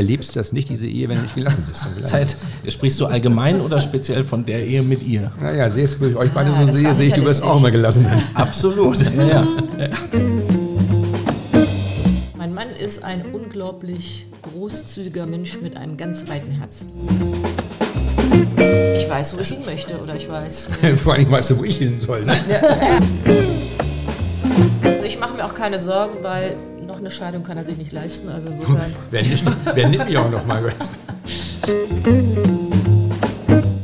überlebst das nicht, diese Ehe, wenn du nicht gelassen bist. Zeit, sprichst du allgemein oder speziell von der Ehe mit ihr? Naja, jetzt, wo ich euch beide Ah, so sehe, sehe ich, du wirst auch immer gelassen. Absolut. Ja, ja. Mein Mann ist ein unglaublich großzügiger Mensch mit einem ganz weiten Herzen. Ich weiß, wo ich hin möchte oder ich weiß. Vor allem weißt du, wo ich hin soll. Ne? Also ich mache mir auch keine Sorgen, weil eine Scheidung kann er sich nicht leisten. Also insofern. Wer, nimmt- wer nimmt mich auch noch mal?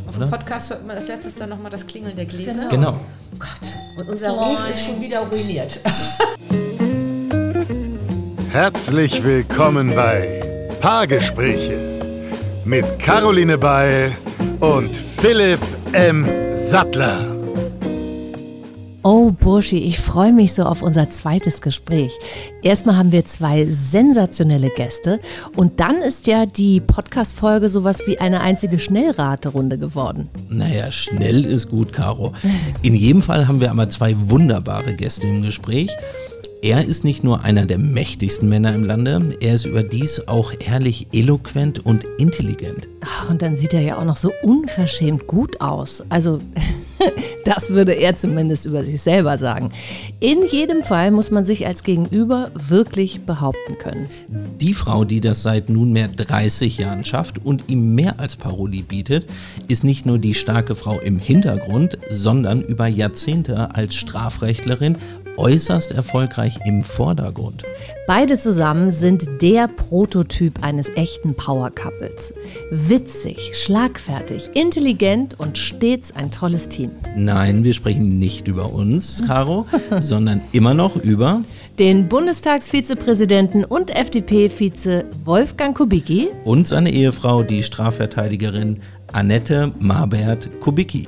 Auf dem Podcast hört man als letztes dann nochmal das Klingeln der Gläser. Genau. Oh Gott. Und unser Ruf ist schon wieder ruiniert. Herzlich willkommen bei Paargespräche mit Caroline Beil und Philipp M. Sattler. Oh Burschi, ich freue mich so auf unser zweites Gespräch. Erstmal haben wir zwei sensationelle Gäste und dann ist ja die Podcast-Folge sowas wie eine einzige Schnellraterunde geworden. Naja, schnell ist gut, Caro. In jedem Fall haben wir aber zwei wunderbare Gäste im Gespräch. Er ist nicht nur einer der mächtigsten Männer im Lande, er ist überdies auch ehrlich eloquent und intelligent. Ach, und dann sieht er ja auch noch so unverschämt gut aus. Also, das würde er zumindest über sich selber sagen. In jedem Fall muss man sich als Gegenüber wirklich behaupten können. Die Frau, die das seit nunmehr 30 Jahren schafft und ihm mehr als Parodie bietet, ist nicht nur die starke Frau im Hintergrund, sondern über Jahrzehnte als Strafrechtlerin äußerst erfolgreich im Vordergrund. Beide zusammen sind der Prototyp eines echten Power Couples. Witzig, schlagfertig, intelligent und stets ein tolles Team. Nein, wir sprechen nicht über uns, Caro, sondern immer noch über Den Bundestagsvizepräsidenten und FDP-Vize Wolfgang Kubicki und seine Ehefrau, die Strafverteidigerin Annette Marbert Kubicki.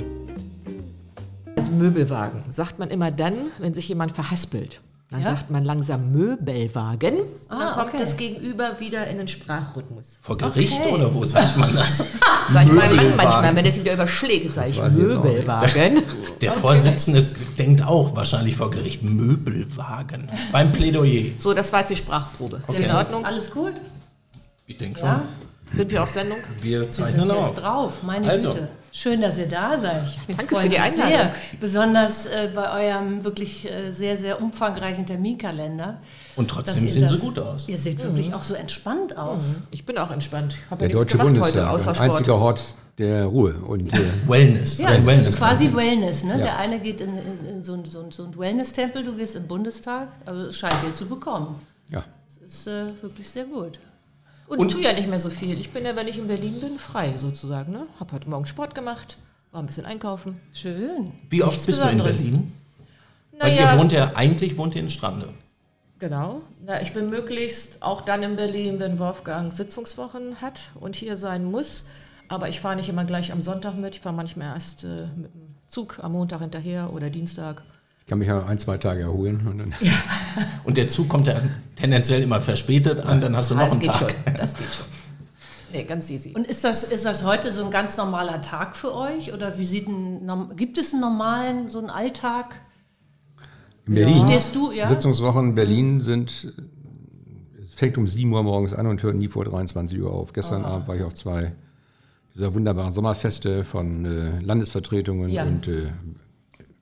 Das Möbelwagen sagt man immer dann, wenn sich jemand verhaspelt. Dann Ja? sagt man langsam Möbelwagen. Und dann Ah, kommt okay. das Gegenüber wieder in den Sprachrhythmus. Vor Gericht oder wo sagt man das? Sag ich meinem Mann Möbelwagen. manchmal, wenn sich wieder überschlägt, sage ich. Möbelwagen. Der Vorsitzende denkt auch wahrscheinlich vor Gericht Möbelwagen beim Plädoyer. So, das war jetzt die Sprachprobe. Ist in Ordnung? Alles gut? Ich denke schon. Ja. Sind wir auf Sendung? Wir Wir zeichnen sind auf. jetzt drauf, meine Also. Güte. Schön, dass ihr da seid. Wir danke für die Einladung. Sehr, besonders äh, bei eurem wirklich äh, sehr, sehr umfangreichen Terminkalender. Und trotzdem sehen sie das- gut aus. Ihr seht wirklich auch so entspannt aus. Ich bin auch entspannt. Ich habe Der ja nichts Deutsche gemacht Bundestag, heute, außer Sport. einziger Hort der Ruhe. Und äh, Wellness. Ja, es Wellness ist quasi Wellness. Ne? Ja. Der eine geht in, in, in so, ein- so, so ein Wellness-Tempel, du gehst im Bundestag. Also es scheint dir zu bekommen. ja, Das ist äh, wirklich sehr gut. Und, ich tue ja nicht mehr so viel. Ich bin ja, wenn ich in Berlin bin, frei sozusagen. Ne? Habe heute Morgen Sport gemacht, war ein bisschen einkaufen. Schön. Wie oft Nichts bist du in Besonderes. Berlin? Weil Naja, ihr wohnt ja, eigentlich wohnt ihr in Strande. genau. Na, ich bin möglichst auch dann in Berlin, wenn Wolfgang Sitzungswochen hat und hier sein muss. Aber ich fahre nicht immer gleich am Sonntag mit. Ich fahre manchmal erst äh, mit dem Zug am Montag hinterher oder Dienstag. Ich kann mich ja ein, zwei Tage erholen. Und dann, Und der Zug kommt ja tendenziell immer verspätet an, dann hast du Ah, noch das einen geht Tag. schon. Das geht schon. Nee, ganz easy. Und ist das, ist das heute so ein ganz normaler Tag für euch? Oder wie sieht ein, gibt es einen normalen, so einen Alltag? in Berlin, Stehst du, ja? Sitzungswochen in Berlin sind, es fängt um 7 Uhr morgens an und hört nie vor 23 Uhr auf. Gestern Ah. Abend war ich auf zwei dieser wunderbaren Sommerfeste von äh, Landesvertretungen Ja. und äh,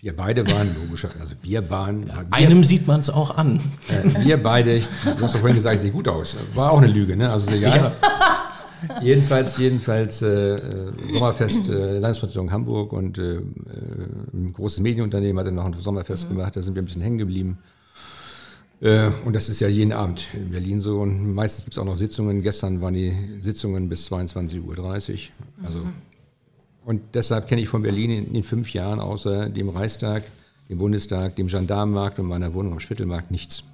wir beide waren, logischer, also wir waren, wir, Einem sieht man es auch an. äh, wir beide, ich, du hast doch vorhin gesagt, ich sehe gut aus. War auch eine Lüge, ne? Also ist egal. Jedenfalls, jedenfalls äh, äh, Sommerfest äh, Landesvertretung Hamburg und äh, äh, ein großes Medienunternehmen hat dann noch ein Sommerfest gemacht, da sind wir ein bisschen hängen geblieben. Äh, und das ist ja jeden Abend in Berlin so. Und meistens gibt es auch noch Sitzungen. Gestern waren die Sitzungen bis 22.30 Uhr. Also, Und deshalb kenne ich von Berlin in den fünf Jahren außer dem Reichstag, dem Bundestag, dem Gendarmenmarkt und meiner Wohnung am Spittelmarkt nichts.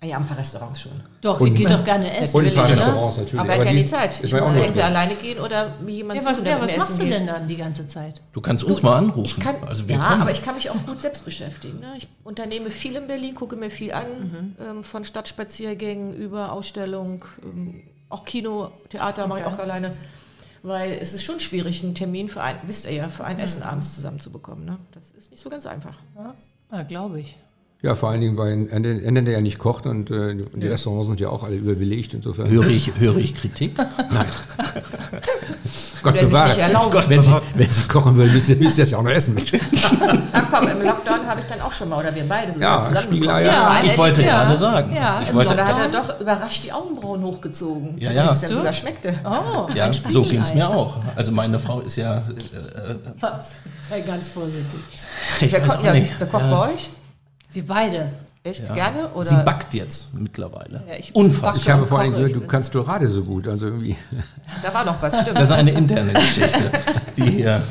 Ah Ja, ein paar Restaurants schon. Doch, ihr geht doch gerne essen. Und ein paar ne? Restaurants natürlich. Aber er die- die Zeit. Ich mir muss entweder alleine gehen oder mir jemand Ja, was, suchen, der ja, was machst du denn dann die ganze Zeit? Du kannst uns mal anrufen. Ich kann, also wir ja, kommen. aber ich kann mich auch gut selbst beschäftigen. Ne? Ich unternehme viel in Berlin, gucke mir viel an, Mhm. ähm, von Stadtspaziergängen über Ausstellung, ähm, auch Kino, Theater mache ich auch alleine. Weil es ist schon schwierig, einen Termin für ein, wisst ihr ja, für ein Essen abends zusammenzubekommen. Ne? Das ist nicht so ganz einfach. Ja, ja glaube ich. Ja, vor allen Dingen, weil ein Ende der ja nicht kocht und äh, die Restaurants sind ja auch alle überbelegt. Insofern. Höre ich, höre ich Kritik? Nein. Gott bewahre. Gott, wenn, sie, wenn sie kochen will, müsst ihr, müsst ihr das ja auch noch essen. Mensch. Na komm, im Lockdown habe ich dann auch schon mal, oder wir beide sogar Ja, zusammen war ein Ich wollte Erlebnis. gerade sagen. Ja, ich im wollte, da hat er Lockdown. doch überrascht die Augenbrauen hochgezogen, Ja, dass ja. es dann sogar schmeckte. Oh, ja, so ging es mir auch. Also meine Frau ist ja, äh, Was? Sei ganz vorsichtig. ich Wer, weiß ko auch ja, nicht. wer kocht Ja. bei euch? Wir beide. Echt gerne? Oder? Sie backt jetzt mittlerweile. Ja, ich Unfassbar. Ich habe vor Dingen gehört, du kannst Dorade so gut. Also irgendwie. Da war noch was, stimmt. Das ist eine interne Geschichte, die hier.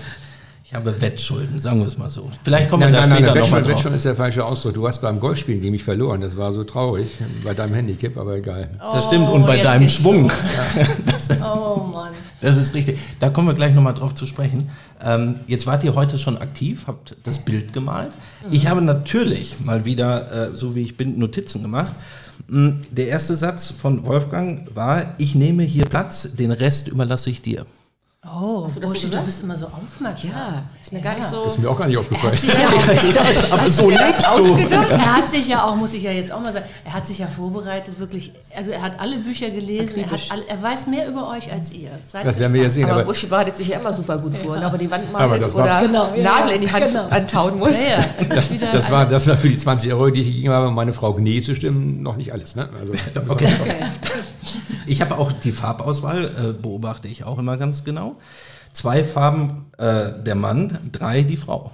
Ich habe Wettschulden, sagen wir es mal so. Vielleicht kommen wir da später nochmal Wettschulden, drauf. Wettschulden ist der falsche Ausdruck. Du hast beim Golfspielen gegen mich verloren. Das war so traurig bei deinem Handicap, aber egal. Das stimmt. Und bei jetzt deinem Schwung. los. Oh Mann. Das ist richtig. Da kommen wir gleich nochmal drauf zu sprechen. Ähm, jetzt wart ihr heute schon aktiv, habt das Bild gemalt. Ich habe natürlich mal wieder, äh, so wie ich bin, Notizen gemacht. Mm, Der erste Satz von Wolfgang war, ich nehme hier Platz, den Rest überlasse ich dir. Oh, du das so Buschi, du bist immer so aufmerksam. ja, ist mir gar nicht so. Ist mir auch gar nicht aufgefallen. Ja auch, Aber so lebst du. er hat sich ja auch, muss ich ja jetzt auch mal sagen, er hat sich ja vorbereitet, wirklich. Also er hat alle Bücher gelesen, er, hat alle, er weiß mehr über euch als ihr. Seid Das werden wir ja sehen. Aber Aber Buschi bereitet sich ja immer super gut vor, ne? aber die Wand malt das war- oder Genau, ja, Nagel ja, in die Hand genau. antauen muss. Ja, ja, das ein- war, das war für die 20 Euro, die ich gegeben habe, um meine Frau Gnee zu stimmen, noch nicht alles. Ne? Also, Okay. Okay. Ich habe auch die Farbauswahl, äh, beobachte ich auch immer ganz genau. Zwei Farben äh, der Mann, drei die Frau.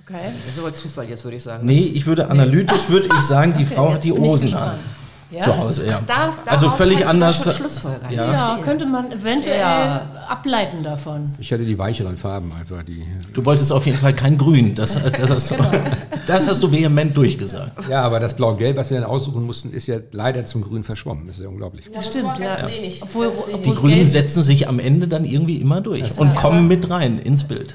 okay. Das ist aber Zufall jetzt, würde ich sagen. Nee, ich würde analytisch würde ich sagen, die Frau hat die Hosen an. Ja? Zu Hause, ja. Darf, also völlig anders. das. Ja. Ja, könnte man eventuell Ja. ableiten davon. ich hatte die weicheren Farben einfach. Die, Du wolltest auf jeden Fall kein Grün. Das, das, hast, du, das hast du vehement durchgesagt. ja, aber das Blau-Gelb, was wir dann aussuchen mussten, ist ja leider zum Grün verschwommen. Das ist ja unglaublich. Ja, Stimmt, das ja. Obwohl, wenig. Die obwohl Grünen setzen sich am Ende dann irgendwie immer durch und kommen mit rein ins Bild.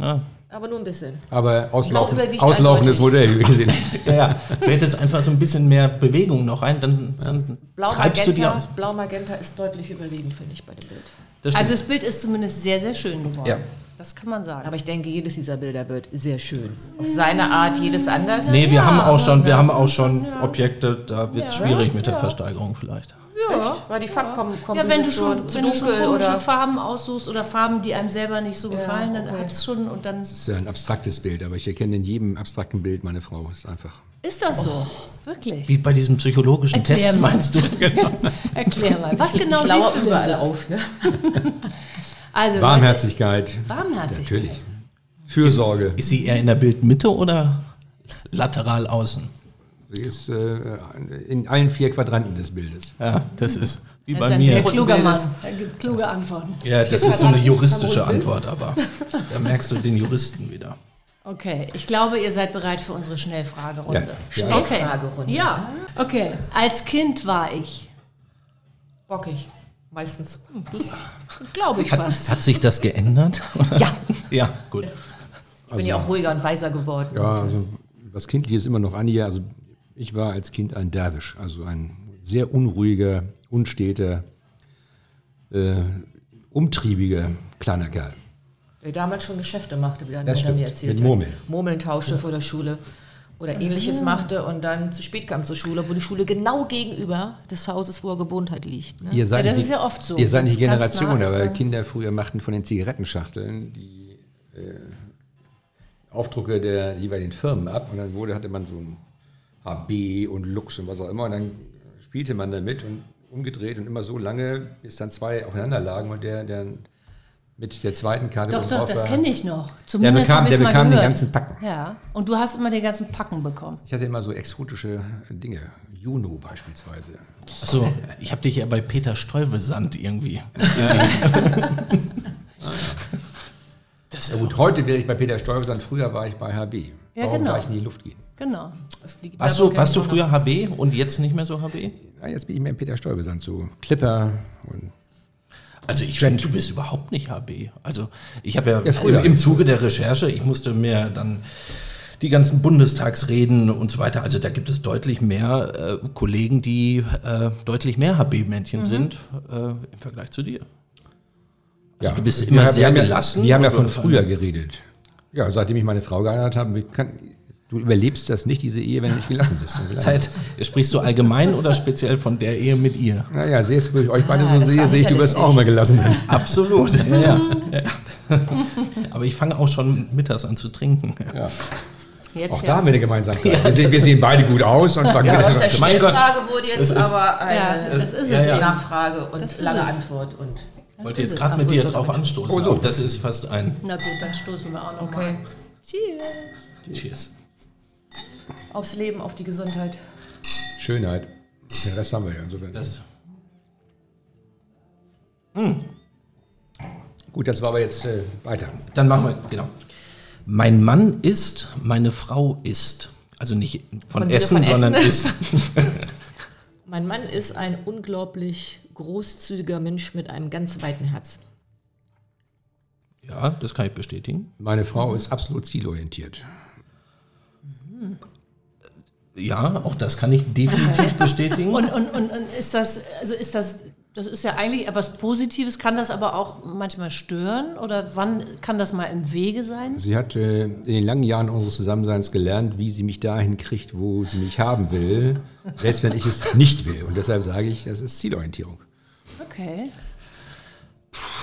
Ja. Ja. Aber nur ein bisschen. Aber auslaufen, auslaufendes Modell, wie wir gesehen haben. Ja, ja. Du hättest einfach so ein bisschen mehr Bewegung noch rein, dann, dann treibst du die Blau-Magenta aus. Blau -Magenta ist deutlich überwiegend, finde ich, bei dem Bild. Das Also das Bild ist zumindest sehr, sehr schön geworden. Ja. Das kann man sagen. Aber ich denke, jedes dieser Bilder wird sehr schön. Auf seine Art, jedes anders. nee, wir Ja, haben auch schon, wir haben auch schon Objekte, da wird es Ja. schwierig mit der Versteigerung vielleicht. Ja. War die Farbkomposition Ja, wenn du schon, zu wenn du schon dunkel komische oder... Farben aussuchst oder Farben, die einem selber nicht so gefallen, dann okay. hat es schon und dann Das ist ja ein abstraktes Bild, aber ich erkenne in jedem abstrakten Bild meine Frau. Ist einfach. ist das so. Wirklich. Wie bei diesem psychologischen Erklär Test mal. meinst du? Erklär mal. Was genau ich siehst du denn überall da? auf. Ne? Also Warmherzigkeit. Warmherzigkeit. Natürlich. Fürsorge. Ist sie eher in der Bildmitte oder lateral außen? Sie ist äh, in allen vier Quadranten des Bildes. Ja, das ist wie Er bei ist ein mir. sehr kluger Mann. Er gibt kluge Antworten. Ja, das ist so eine juristische Antwort, aber da merkst du den Juristen wieder. Okay, ich glaube, ihr seid bereit für unsere Schnellfragerunde. Ja. Ja. Okay. Schnellfragerunde. Ja, okay. Als Kind war ich, Bockig. Meistens. glaube ich fast. Hat, hat sich das geändert? Ja, Ja, gut. ich bin ja auch ruhiger und weiser geworden. Ja, also was Kindliches immer noch Anja. Also ich war als Kind ein Derwisch, also ein sehr unruhiger, unsteter, äh, umtriebiger kleiner Kerl. Der damals schon Geschäfte machte, wie er mir erzählt mit hat. Murmeln. Murmeln tauschte vor der Schule oder ähnliches machte und dann zu spät kam zur Schule, wo die Schule genau gegenüber des Hauses, wo er gewohnt hat, liegt. Ne? Ihr seid Ja, das nicht ist die- ja oft so. Ihr seid nicht die Generation, nah aber Kinder früher machten von den Zigarettenschachteln die äh, Aufdrucke der jeweiligen Firmen ab und dann wurde, hatte man so ein HB und Lux und was auch immer und dann spielte man damit und umgedreht und immer so lange, bis dann zwei aufeinander lagen und der, der mit der zweiten Karte Doch, doch, das kenne ich noch. Der Zumindest bekam, habe der ich mal bekam den ganzen Packen. Ja, und du hast immer den ganzen Packen bekommen. Ich hatte immer so exotische Dinge. Juno beispielsweise. Achso, ich habe dich ja bei Peter Stuyvesant irgendwie. das ist Ja gut, heute wäre ich bei Peter Stuyvesant, früher war ich bei HB. Ja, Warum genau. gleich in die Luft gehen? Genau. Warst du, warst du früher HB und jetzt nicht mehr so HB? Ja, jetzt bin ich mehr in Peter Stuyvesant, so Clipper und Also ich finde, du bist überhaupt nicht HB. Also ich habe ja, Ja, früher. im, im Zuge der Recherche, ich musste mir dann die ganzen Bundestagsreden und so weiter, also da gibt es deutlich mehr äh, Kollegen, die äh, deutlich mehr HB-Männchen sind äh, im Vergleich zu dir. Also du bist wir immer haben- sehr wir haben gelassen. Ja, wir haben ja von früher geredet. Ja, seitdem ich meine Frau geheiratet habe, kann, Du überlebst das nicht, diese Ehe, wenn du nicht gelassen bist. Zeit, sprichst du allgemein oder speziell von der Ehe mit ihr? Naja, jetzt, wo ich euch beide Ah, so sehe, sehe ich, du wirst auch immer gelassen. Absolut. Ja, ja. Aber ich fange auch schon mittags an zu trinken. Ja. Jetzt Auch ja. da haben wir eine Gemeinsamkeit. wir, sehen, wir sehen beide gut aus und fangen Ja, Aus der. Schnellfrage wurde jetzt Das ist- aber eine Ja, das ist Ja, es ja. Nachfrage und Das ist lange es. Antwort. Und Ich wollte jetzt ist gerade mit dir so drauf anstoßen. Oh, so. Das ist fast ein Na gut, dann stoßen wir auch noch okay. mal. Cheers. Cheers. Aufs Leben, auf die Gesundheit. Schönheit. Den Rest haben wir ja insofern. Das, Gut, das war aber jetzt äh, weiter. dann machen wir, genau. Mein Mann isst, meine Frau isst. Also nicht von, Von Essen, von sondern Essen. isst. Mein Mann ist ein unglaublich großzügiger Mensch mit einem ganz weiten Herz. Ja, das kann ich bestätigen. Meine Frau ist absolut zielorientiert. Ja, auch das kann ich definitiv bestätigen. Und, und, und, und ist das, also ist das, das ist ja eigentlich etwas Positives, kann das aber auch manchmal stören? Oder wann kann das mal im Wege sein? Sie hat äh, in den langen Jahren unseres Zusammenseins gelernt, wie sie mich dahin kriegt, wo sie mich haben will, selbst wenn ich es nicht will. Und deshalb sage ich, das ist Zielorientierung. Okay.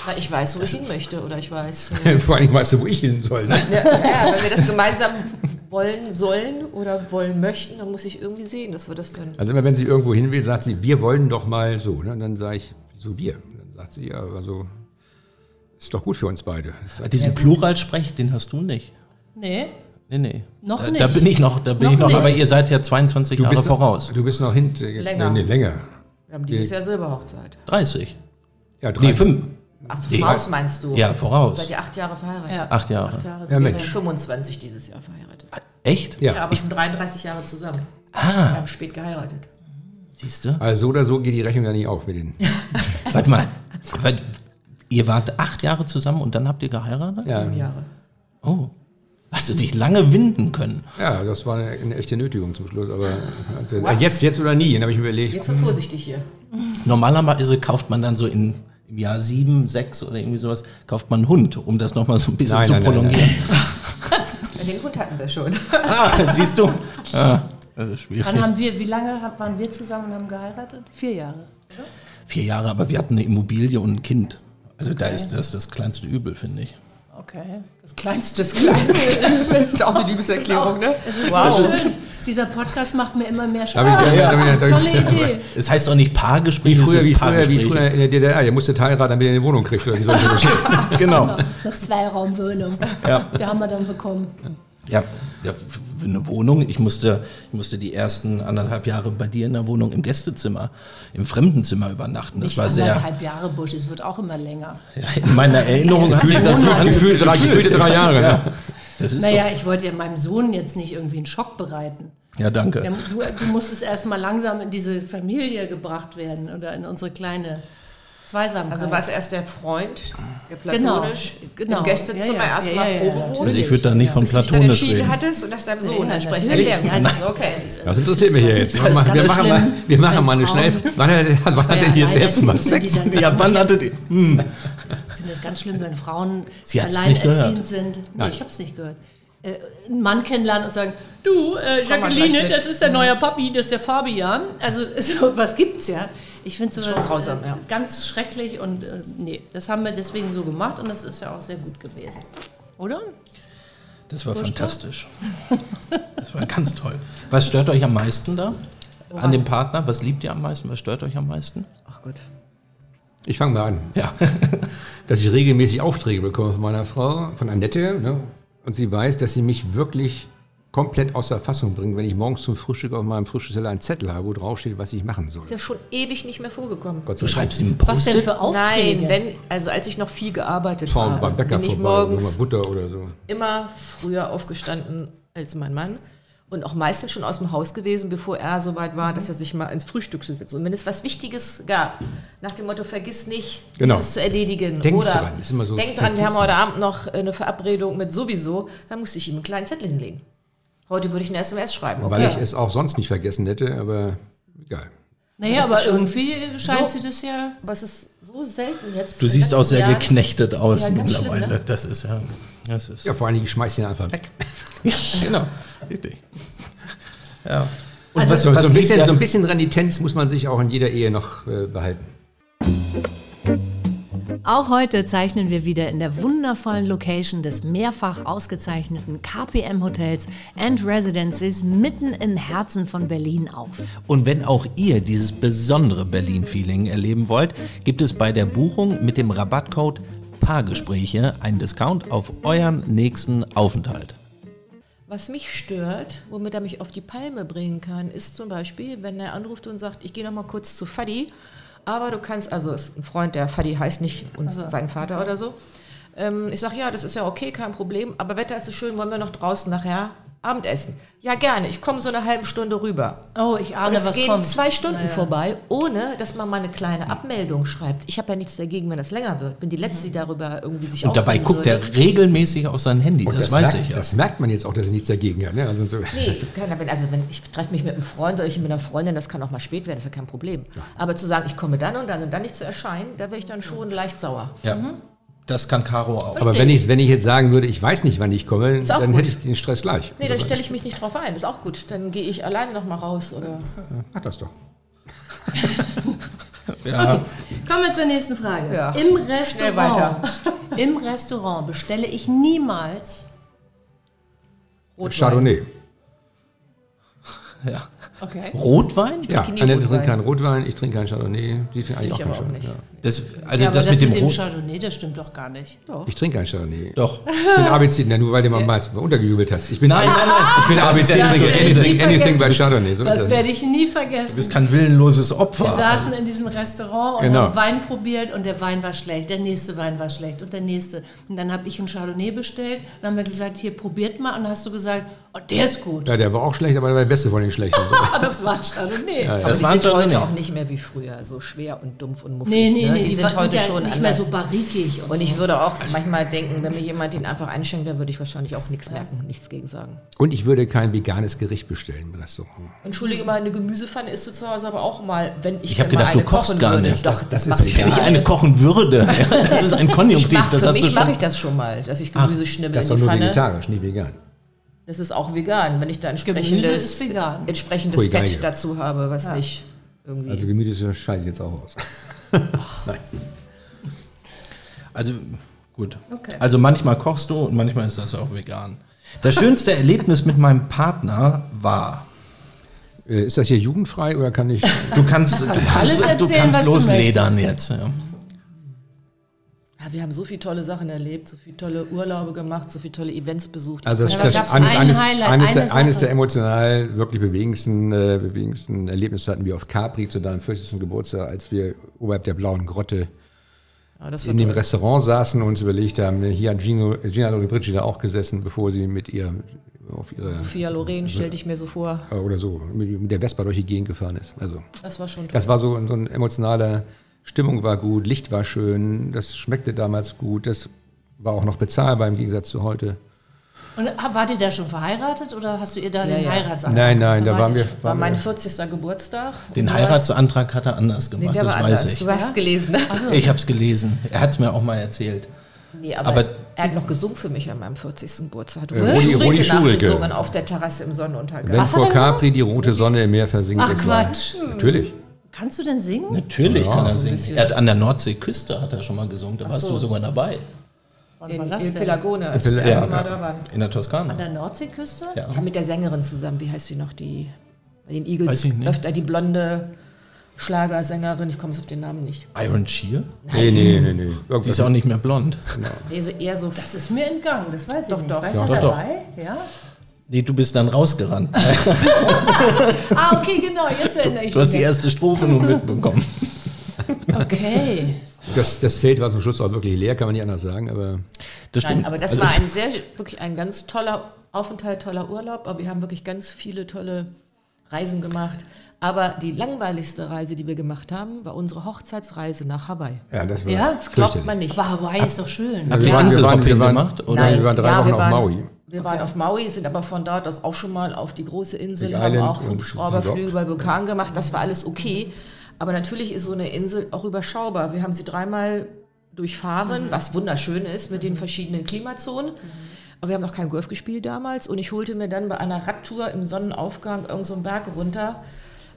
Na, ich weiß, wo ich hin möchte oder ich weiß. Äh, Vor allem weißt du, wo ich hin soll. Ne? ja, ja, wenn wir das gemeinsam wollen sollen oder wollen möchten, dann muss ich irgendwie sehen, dass wir das dann. Also immer wenn sie irgendwo hin will, sagt sie, wir wollen doch mal so. Ne? Und dann sage ich, so wir. Und dann sagt sie, ja, also ist doch gut für uns beide. Diesen Pluralsprech, den hast du nicht. Nee. Nee, nee. Noch da, nicht. Da bin ich noch, da bin Noch ich noch, nicht. aber ihr seid ja 22 du Jahre bist voraus. Noch, du bist noch hinter. Länger. Nee, nee, länger. Wir haben dieses Jahr Silberhochzeit. 30. Ja, Nee, 30. 5. Ach, so Nee. voraus meinst du? Ja, voraus. Seid ihr acht Jahre verheiratet? Ja. Acht Jahre. Acht Jahre Ja, Mensch. sind 25 dieses Jahr verheiratet. Echt? Ja, Ja, aber schon 33 Jahre zusammen. Ah. Wir haben spät geheiratet. Siehst du? also so oder so geht die Rechnung ja nicht auf mit den. Sag mal, ihr wart acht Jahre zusammen und dann habt ihr geheiratet? Ja, Fünf Jahre. Oh. Hast du dich lange winden können? ja, das war eine, eine echte Nötigung zum Schluss. Aber also, jetzt, jetzt oder nie, dann habe ich mir überlegt. Jetzt so vorsichtig hier. Normalerweise kauft man dann so in, im Jahr sieben, sechs oder irgendwie sowas, kauft man einen Hund, um das nochmal so ein bisschen Nein, zu nein, nein, prolongieren. Ja, Den Hund hatten wir schon. Ah, siehst du? Ah, das ist schwierig. Wann haben wir, wie lange waren wir zusammen und haben geheiratet? Vier Jahre. Vier Jahre, aber wir hatten eine Immobilie und ein Kind. Also da ist das das kleinste Übel, finde ich. Okay. Das kleinste. Das Kleinste. Das ist auch eine Liebeserklärung, ne? Wow. schön. Dieser Podcast macht mir immer mehr Spaß. Darf ich- darf ich- darf ich- darf ich- Tolle Idee. Es heißt doch nicht Paargespräch, Wie früher, wie, früher, wie früher in der DDR. Ihr musstet heiraten, damit ihr eine Wohnung kriegt. Oder Geschichten. Genau. Eine Zweiraumwohnung. Ja. Die haben wir dann bekommen. Ja, ja, für eine Wohnung. Ich musste, ich musste die ersten anderthalb Jahre bei dir in der Wohnung im Gästezimmer, im Fremdenzimmer übernachten. Das Nicht war sehr. anderthalb Jahre Busch, es wird auch immer länger. Ja, in meiner Erinnerung hat sich das so Monate. Gefühlte drei, gefühlte drei Jahre. Ja, Ne? das ist Naja, ich wollte ja meinem Sohn jetzt nicht irgendwie einen Schock bereiten. so. Ja, danke. Du, du musstest erst mal langsam in diese Familie gebracht werden oder in unsere kleine Zweisamkeit. Also war es erst der Freund, der Genau, platonisch genau. im Gästezimmer Ja, ja, erstmal ja, ja, wohnt, ich würde da nicht von platonisch entschieden reden. hattest und das deinem Sohn Ja, entsprechend erklären Ja, konntest. Okay. Das interessiert mich ja jetzt. Wir machen, wir machen, mal, wir machen mal eine Schnell. Wann hat, wann hat er hier das erste Mal Sex? die Ja, wann hattet ihr. Hm. Ich finde es ganz schlimm, wenn Frauen alleinerziehend sind. Nee, Nein. ich habe es nicht gehört. Äh, einen Mann kennenlernen und sagen, du, äh, Jacqueline, das ist der neue Papi, das ist der Fabian. Also so was gibt's ja. Ich finde sowas Schon grausam, äh, ja. ganz schrecklich und äh, nee, das haben wir deswegen so gemacht und das ist ja auch sehr gut gewesen. Oder? Das war fantastisch. Das war ganz toll. Was stört euch am meisten da? An dem Partner? Was liebt ihr am meisten? Was stört euch am meisten? Ach Gott. Ich fange mal an. Ja. Dass ich regelmäßig Aufträge bekomme von meiner Frau, von Annette. Ne? Und sie weiß, dass sie mich wirklich komplett außer Fassung bringt, wenn ich morgens zum Frühstück auf meinem Frühstücksteller einen Zettel habe, wo drauf steht, was ich machen soll. Ist ja schon ewig nicht mehr vorgekommen. Gott sei Du Dank. schreibst ihm Was denn für Aufträge? Nein, wenn, also als ich noch viel gearbeitet Fahren habe, beim Bäcker bin ich vorbei, morgens Butter oder so. immer früher aufgestanden als mein Mann und auch meistens schon aus dem Haus gewesen, bevor er so weit war, dass er sich mal ins Frühstück setzt. Und wenn es was Wichtiges gab, nach dem Motto, vergiss nicht, Genau. dieses zu erledigen. Denk oder dran, ist immer so, denk dran, wir haben heute Abend noch eine Verabredung mit sowieso, dann musste ich ihm einen kleinen Zettel hinlegen. Heute würde ich eine SMS schreiben. Weil Okay. ich es auch sonst nicht vergessen hätte, aber egal. Naja, Das aber schon irgendwie scheint so- sie das ja. Aber es ist so selten jetzt. Du siehst auch sehr Jahr. geknechtet aus Ja, mittlerweile. schlimm, ne? Das ist ja. Das ist, Ja, vor allen Dingen, ich schmeiß ihn einfach weg. genau. Richtig. Ja. Und Also- So, so, ein bisschen, so ein bisschen Renitenz muss man sich auch in jeder Ehe noch äh, behalten. Auch heute zeichnen wir wieder in der wundervollen Location des mehrfach ausgezeichneten KPM Hotels and Residences mitten im Herzen von Berlin auf. Und wenn auch ihr dieses besondere Berlin-Feeling erleben wollt, gibt es bei der Buchung mit dem Rabattcode Paargespräche einen Discount auf euren nächsten Aufenthalt. Was mich stört, womit er mich auf die Palme bringen kann, ist zum Beispiel, wenn er anruft und sagt, ich gehe noch mal kurz zu Fadi, aber du kannst, also ist ein Freund, der Fadi heißt nicht und sein Vater oder so. Ähm, ich sage, ja, das ist ja okay, kein Problem, aber Wetter ist so schön, wollen wir noch draußen nachher Abendessen? Ja, gerne, ich komme so eine halbe Stunde rüber. Oh, ich Und ahne, es was gehen kommt. zwei Stunden Naja. vorbei, ohne dass man mal eine kleine Abmeldung schreibt. Ich habe ja nichts dagegen, wenn das länger wird. Bin die Letzte, die darüber irgendwie sich Und dabei guckt würde. er regelmäßig auf sein Handy, Und das, weiß merkt, ich ja. Das merkt man jetzt auch, dass er nichts dagegen hat. Ne? Also so, Nee, keiner, wenn, also wenn ich treffe mich mit einem Freund oder ich mit einer Freundin, das kann auch mal spät werden, das ist ja kein Problem. Aber zu sagen, ich komme dann und dann und dann nicht zu erscheinen, da wäre ich dann schon leicht sauer. ja. Das kann Caro auch. aber wenn ich, wenn ich jetzt sagen würde, ich weiß nicht, wann ich komme, dann gut. hätte ich den Stress gleich. Nee, dann stelle ich mich nicht drauf ein, ist auch gut. Dann gehe ich alleine noch mal raus oder. Mach das doch. Ja, Kommen wir zur nächsten Frage. Ja. Im Restaurant, weiter. Im Restaurant bestelle ich niemals. Rotwein. Chardonnay. ja. Okay. Rotwein? Ja, trinke nie Annette Rotwein. trinkt keinen Rotwein, ich trinke keinen Chardonnay. Die trinkt eigentlich Ich auch keinen auch Chardonnay. Ja. Das, also Ja, aber das, mit dem, Rot. Chardonnay, das stimmt doch gar nicht. Ich trinke keinen Chardonnay. Doch. Ich bin ABC, na, nur weil du mal meist untergejubelt hast. Ich bin, Nein, nein, nein. ich bin Das ABC, ja ich trinke anything, anything but Vergessen. Chardonnay. So Das das. werde ich nie Du vergessen. bist kein willenloses Wir Opfer. saßen in diesem Restaurant und Genau. haben Wein probiert und der Wein war schlecht, der nächste Wein war schlecht und der nächste. Und dann habe ich einen Chardonnay bestellt. Dann haben wir gesagt, hier probiert mal. Und dann hast du gesagt, oh, der ist gut. Ja, der war auch schlecht, aber der war der beste von den schlechten. Ah, das war ein Chardonnay. Aber Das die waren sind Chardonnay. heute auch nicht mehr wie früher, so schwer und dumpf und muffig. Nee, nee, ne? nee, Die, die, sind heute ja schon nicht mehr anders. so barrikig und, und ich so. würde auch manchmal denken, wenn mir jemand den einfach einschenkt, dann würde ich wahrscheinlich auch nichts merken, nichts gegen sagen. Und ich würde kein veganes Gericht bestellen im Restaurant. Entschuldige mal, eine Gemüsepfanne isst du zu Hause aber auch mal, wenn ich, Ich hab denn mal gedacht, du eine kochst gar würde. nicht. Doch, Das- das, das ist ich Wenn ich eine kochen würde, ja, das ist ein Ich Konjunktiv, für mich mache schon. ich das schon mal, dass ich Gemüse schnibbel Das ist doch nur vegetarisch, nicht vegan. Das ist auch vegan, wenn ich da entsprechendes, ist vegan. entsprechendes Pui, Geige. Fett dazu habe, was nicht irgendwie... Also Gemüse scheide ich jetzt auch aus. Nein. Also gut. Okay. Also manchmal kochst du und manchmal ist das auch vegan. Das schönste Erlebnis mit meinem Partner war. Äh, Ist das hier jugendfrei oder kann ich. Du kannst, du alles kannst, du erzählen, kannst was du losledern jetzt. Ja. Ja, wir haben so viele tolle Sachen erlebt, so viele tolle Urlaube gemacht, so viele tolle Events besucht. Also das, Ja, das da gab's eines, ein eines, eines, eine der, eines der emotional wirklich bewegendsten, äh, bewegendsten Erlebnisse hatten wir auf Capri zu deinem 40. Geburtstag, als wir oberhalb der blauen Grotte ja, das war in dem toll. Restaurant saßen und uns überlegt haben, hier hat Gino, Gina Lollobrigida auch gesessen, bevor sie mit ihr auf ihre Sophia Loren, stell dich mir so vor. äh, oder so mit, mit der Vespa durch die Gegend gefahren ist. Also Das war schon toll. das war so, so ein emotionaler Stimmung war gut, Licht war schön, das schmeckte damals gut, das war auch noch bezahlbar im Gegensatz zu heute. Und wart ihr da schon verheiratet oder hast du ihr da Ja, den ja. Heiratsantrag? Nein, nein, da wart waren wir. schon. war waren mein wir 40. Geburtstag. Den du Heiratsantrag hat er anders Nee, gemacht, der das war weiß anders. ich. Du hast gelesen, ne? Ich habe es gelesen. Er hat es mir auch mal erzählt. Nee, aber, Aber- er hat noch gesungen für mich an meinem 40. Geburtstag. Hat Äh, Rudi- Rudi Schulke. auf der Terrasse im Sonnenuntergang. Wenn Was vor? Capri die rote Sonne im Meer versinkt. Ach war- Quatsch. Natürlich. Kannst du denn singen? Natürlich Ja, kann er so singen. Er hat an der Nordseeküste hat er schon mal gesungen. Da warst so. du sogar dabei. Wann war In, das in? Pelagone, als das Ja. erste Mal da waren. In der Toskana. An der Nordseeküste? Ja. Ja, mit der Sängerin zusammen. Wie heißt sie noch? Die bei den Eagles Weiß ich nicht. öfter die blonde Schlagersängerin. Ich komme jetzt auf den Namen nicht. Iron Shear? Nee, nee, nee, nee. Die ist auch nicht mehr blond. Nee, so eher so. Das ist mir entgangen, das weiß ich Doch, nicht. doch. Doch, doch. dabei? Ja? Nee, du bist dann rausgerannt. Ah, okay, genau, jetzt erinnere ich Du hast die mich. erste Strophe nur mitbekommen. Okay. das, das Zelt war zum Schluss auch wirklich leer, kann man nicht anders sagen. Aber Das Nein, stimmt. aber das Also war ein sehr, wirklich ein ganz toller Aufenthalt, toller Urlaub. Aber wir haben wirklich ganz viele tolle Reisen gemacht. Aber die langweiligste Reise, die wir gemacht haben, war unsere Hochzeitsreise nach Hawaii. ja, das war Ja? Das glaubt man nicht. Aber Hawaii ist doch schön. Habt ihr Inselhopping waren- gemacht? Oder? Nein, wir waren drei Wochen wir auf waren, Maui. Wir waren auf Maui, sind aber von dort aus auch schon mal auf die große Insel, Big haben Island auch Hubschrauberflüge über Vulkan gemacht. Das war alles okay. Aber natürlich ist so eine Insel auch überschaubar. Wir haben sie dreimal durchfahren, was wunderschön ist mit den verschiedenen Klimazonen. Aber wir haben noch kein Golf gespielt damals und ich holte mir dann bei einer Radtour im Sonnenaufgang irgendeinen so einen Berg runter,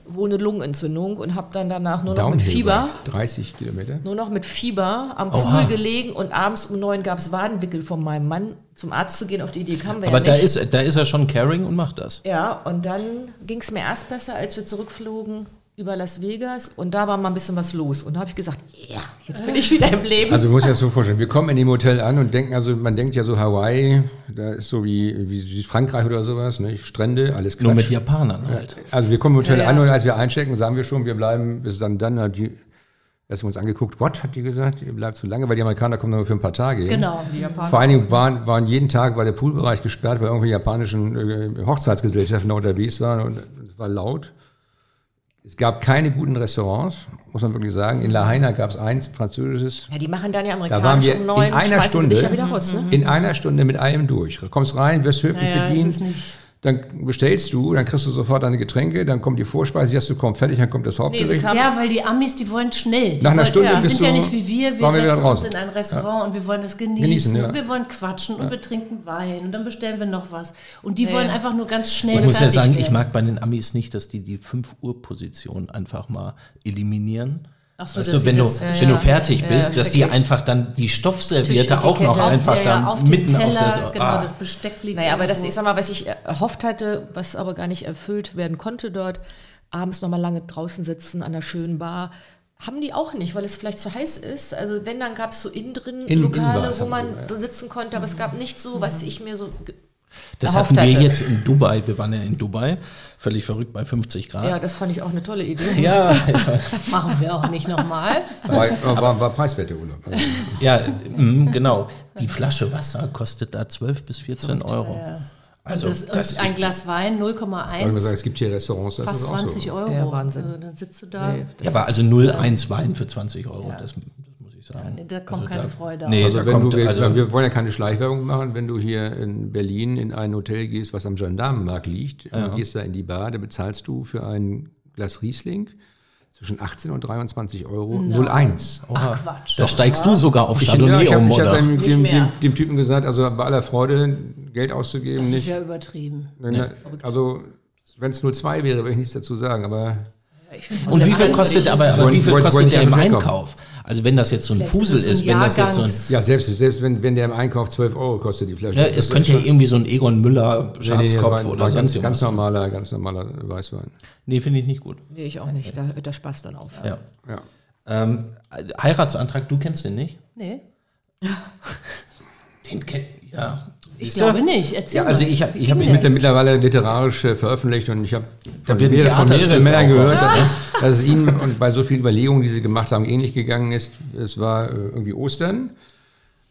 wo eine Lungenentzündung und habe dann danach nur noch mit Fieber, 30 Kilometer. nur noch mit Fieber am Pool Oha. gelegen und abends um neun gab es Wadenwickel von meinem Mann. Zum Arzt zu gehen, auf die Idee kamen wir Aber ja da nicht. ist, da ist er schon caring und macht das. Ja, und dann ging es mir erst besser, als wir zurückflogen über Las Vegas und da war mal ein bisschen was los. Und da habe ich gesagt, ja, jetzt bin ich wieder im Leben. Also du musst dir das so vorstellen, wir kommen in dem Hotel an und denken, also man denkt ja so Hawaii, da ist so wie, wie Frankreich oder sowas, ne? Strände, alles Quatsch. Nur mit Japanern halt. Also wir kommen im Hotel Ja, ja. an und als wir einchecken, sagen wir schon, wir bleiben bis dann, dann hat die, haben wir uns angeguckt, what, hat die gesagt, ihr bleibt zu lange, weil die Amerikaner kommen nur für ein paar Tage hin. Genau. Vor allen Dingen waren, waren jeden Tag war der Poolbereich gesperrt, weil irgendwelche japanischen äh, Hochzeitsgesellschaften da unterwegs waren und es war laut. Es gab keine guten Restaurants, muss man wirklich sagen. In Lahaina gab es eins, französisches. ja, die machen dann ja Da waren wir amerikanisch um neun, in einer Stunde, ja wieder raus. Ne? in einer Stunde mit allem durch. Du kommst rein, wirst höflich Naja, bedient, dann bestellst du, dann kriegst du sofort deine Getränke, dann kommt die Vorspeise, die hast du kaum fertig, dann kommt das Nee, Hauptgericht. kam, Ja, weil die Amis, die wollen schnell. Die Nach einer wollen, Stunde ja, bist sind ja nicht wie wir. Wir waren wir setzen uns in ein Restaurant und wir wollen das genießen. Genießen, ja. Und wir wollen quatschen und wir trinken Wein und dann bestellen wir noch was. Und die Ja, wollen ja. einfach nur ganz schnell Ich muss ja sagen, ich werden. mag bei den Amis nicht, dass die die 5 Uhr Position einfach mal eliminieren. Ach so, weißt du, wenn sie du, das- wenn ja, du fertig ja, bist, dass die einfach dann die Stoffserviette auch noch einfach ja, dann ja, auf mitten den Teller, auf das. genau, ah. das Besteck liegt naja, aber das, ich sag mal, was ich erhofft hatte, was aber gar nicht erfüllt werden konnte dort, abends noch mal lange draußen sitzen an einer schönen Bar, haben die auch nicht, weil es vielleicht zu heiß ist. Also wenn, dann gab es so innen drin In- Lokale, wo man ja. drin sitzen konnte, aber es gab nicht so, was ich mir so... Das hatten wir hatte. jetzt in Dubai. Wir waren ja in Dubai, völlig verrückt bei 50 Grad. Ja, das fand ich auch eine tolle Idee. Ja, Machen wir auch nicht nochmal. War, war, war preiswerter Urlaub. Also, ja, mm, genau. Die Flasche Wasser kostet da 12 bis 14 Euro. Also das, das, und ein Glas Wein, darf ich mal sagen, 0,1, es gibt hier Restaurants, das fast ist auch 20 so. Euro. Ja, Wahnsinn. Also, dann sitzt du da. Nee, ja, aber also 0,1 Wein für 20 Euro, das, das ich sagen. nee, da kommt keine Freude Nee, Also, da wenn kommt, du, wir, also, wir wollen ja keine Schleichwerbung machen, wenn du hier in Berlin in ein Hotel gehst, was am Gendarmenmarkt liegt, und gehst da in die Bar, da bezahlst du für ein Glas Riesling zwischen 18 und 23 Euro 01. Ach Quatsch. da steigst du sogar auf Ich, ja, Chardonnay ich habe um, oder? dem, Nicht dem, mehr. dem, dem Typen gesagt, also bei aller Freude Geld auszugeben, Das ist nicht. ja übertrieben. Ne, Also wenn es 02 wäre, würde ich nichts dazu sagen, aber Ich Und wie viel kostet, aber, aber wie viel kostet der im. Einkauf? Also wenn das jetzt so ein Vielleicht Fusel ist ist, wenn das jetzt so ein, ja, selbst, selbst wenn, wenn der im Einkauf 12 Euro kostet, die Flasche. ja, das es könnte ja irgendwie so ein Egon Müller Nee, nee, nee, Schatzkopf oder sonst ganz, ganz irgendwas. normaler, ganz normaler Weißwein. Nee, finde ich nicht gut. Nee, ich auch nicht. Da hört der Spaß dann auf. Ja. Ja. Ähm, Heiratsantrag, du kennst den nicht? Nee, Den kennt, ja. Ich glaube nicht. Erzähl Ja, also ich habe ich hab mich mit der mittlerweile literarisch äh, veröffentlicht und ich habe von, mehr- von mehreren Männern gehört, dass es, dass es ihm und bei so vielen Überlegungen, die sie gemacht haben, ähnlich gegangen ist. Es war äh, irgendwie Ostern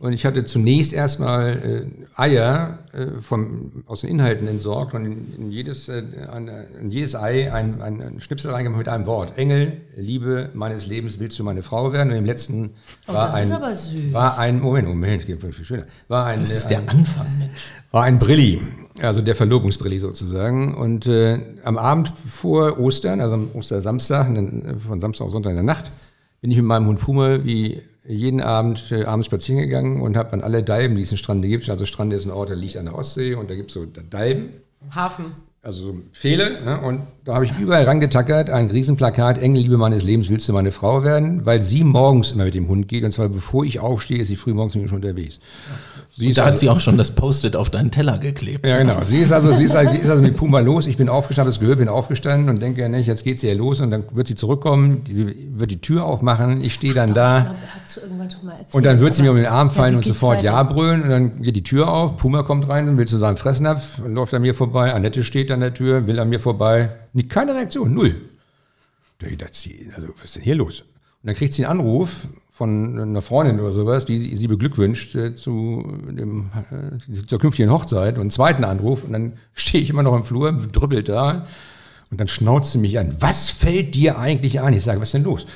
und ich hatte zunächst erstmal äh, Eier äh, vom, aus den Inhalten entsorgt und in, in, jedes, äh, ein, in jedes Ei ein, ein, ein Schnipsel reingemacht mit einem Wort. Engel, Liebe meines Lebens, willst du meine Frau werden? Und im letzten war das ein, ist aber süß. war ein, Moment, Moment, geht viel schöner, war ein, Das ist ein, der Anfang, Mensch. war ein Brilli, also der Verlobungsbrilli sozusagen. Und äh, am Abend vor Ostern, also am Ostersamstag, äh, von Samstag auf Sonntag in der Nacht, bin ich mit meinem Hund Puma wie jeden Abend äh, abends spazieren gegangen und habe an alle Dalben, die es in Strande gibt, also Strande ist ein Ort, der liegt an der Ostsee und da gibt es so Dalben, Hafen. also so Pfähle, ne? und da habe ich überall rangetackert, ein Riesenplakat, Engel, Liebe meines Lebens, willst du meine Frau werden? Weil sie morgens immer mit dem Hund geht, und zwar bevor ich aufstehe, ist sie früh morgens mit mir schon unterwegs. Sie ist Da hat also- sie auch schon das Post-it auf deinen Teller geklebt. ja, genau. Sie ist also, sie ist also, ist also mit Puma los. Ich bin aufgestanden, das Gehör bin aufgestanden und denke, nicht, jetzt geht sie ja los und dann wird sie zurückkommen, die, wird die Tür aufmachen, ich stehe dann Ich da hat mal erzählt. und dann wird sie mir um den Arm Ja, fallen wie und sofort weiter? Ja brüllen und dann geht die Tür auf, Puma kommt rein und will zu seinem Fressnapf, läuft an mir vorbei, Annette steht an der Tür, will an mir vorbei, keine Reaktion, null. Da ich sie- also, was ist denn hier los? Und dann kriegt sie einen Anruf von einer Freundin oder sowas, die sie- beglückwünscht äh, zu dem, äh, zur künftigen Hochzeit und einen zweiten Anruf und dann stehe ich immer noch im Flur, drüppelt da und dann schnauzt sie mich an. Was fällt dir eigentlich ein? Ich sage, was ist denn los?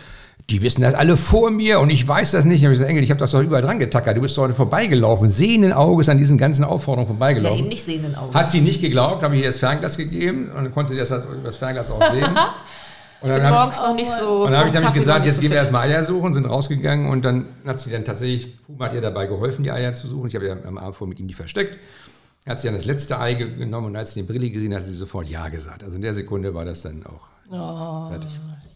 Die wissen das alle vor mir und ich weiß das nicht. Hab Ich sage, Engel, ich habe das doch überall dran getackert. Du bist heute vorbeigelaufen, sehenden Auges an diesen ganzen Aufforderungen Ja, vorbeigelaufen. eben nicht sehenden Augen. Hat sie nicht geglaubt, habe ich ihr das Fernglas gegeben und dann konnte sie das, das Fernglas auch sehen. Und dann habe ich, noch nicht so. und dann hab ich nämlich gesagt, jetzt so gehen wir erstmal Eier suchen, sind rausgegangen und dann hat sie dann tatsächlich, Puma hat ihr dabei geholfen, die Eier zu suchen. Ich habe ja am Abend vor mit ihm die versteckt. Hat sie dann das letzte Ei ge- genommen und als sie den Brilli gesehen hat, hat sie sofort Ja gesagt. Also in der Sekunde war das dann auch fertig.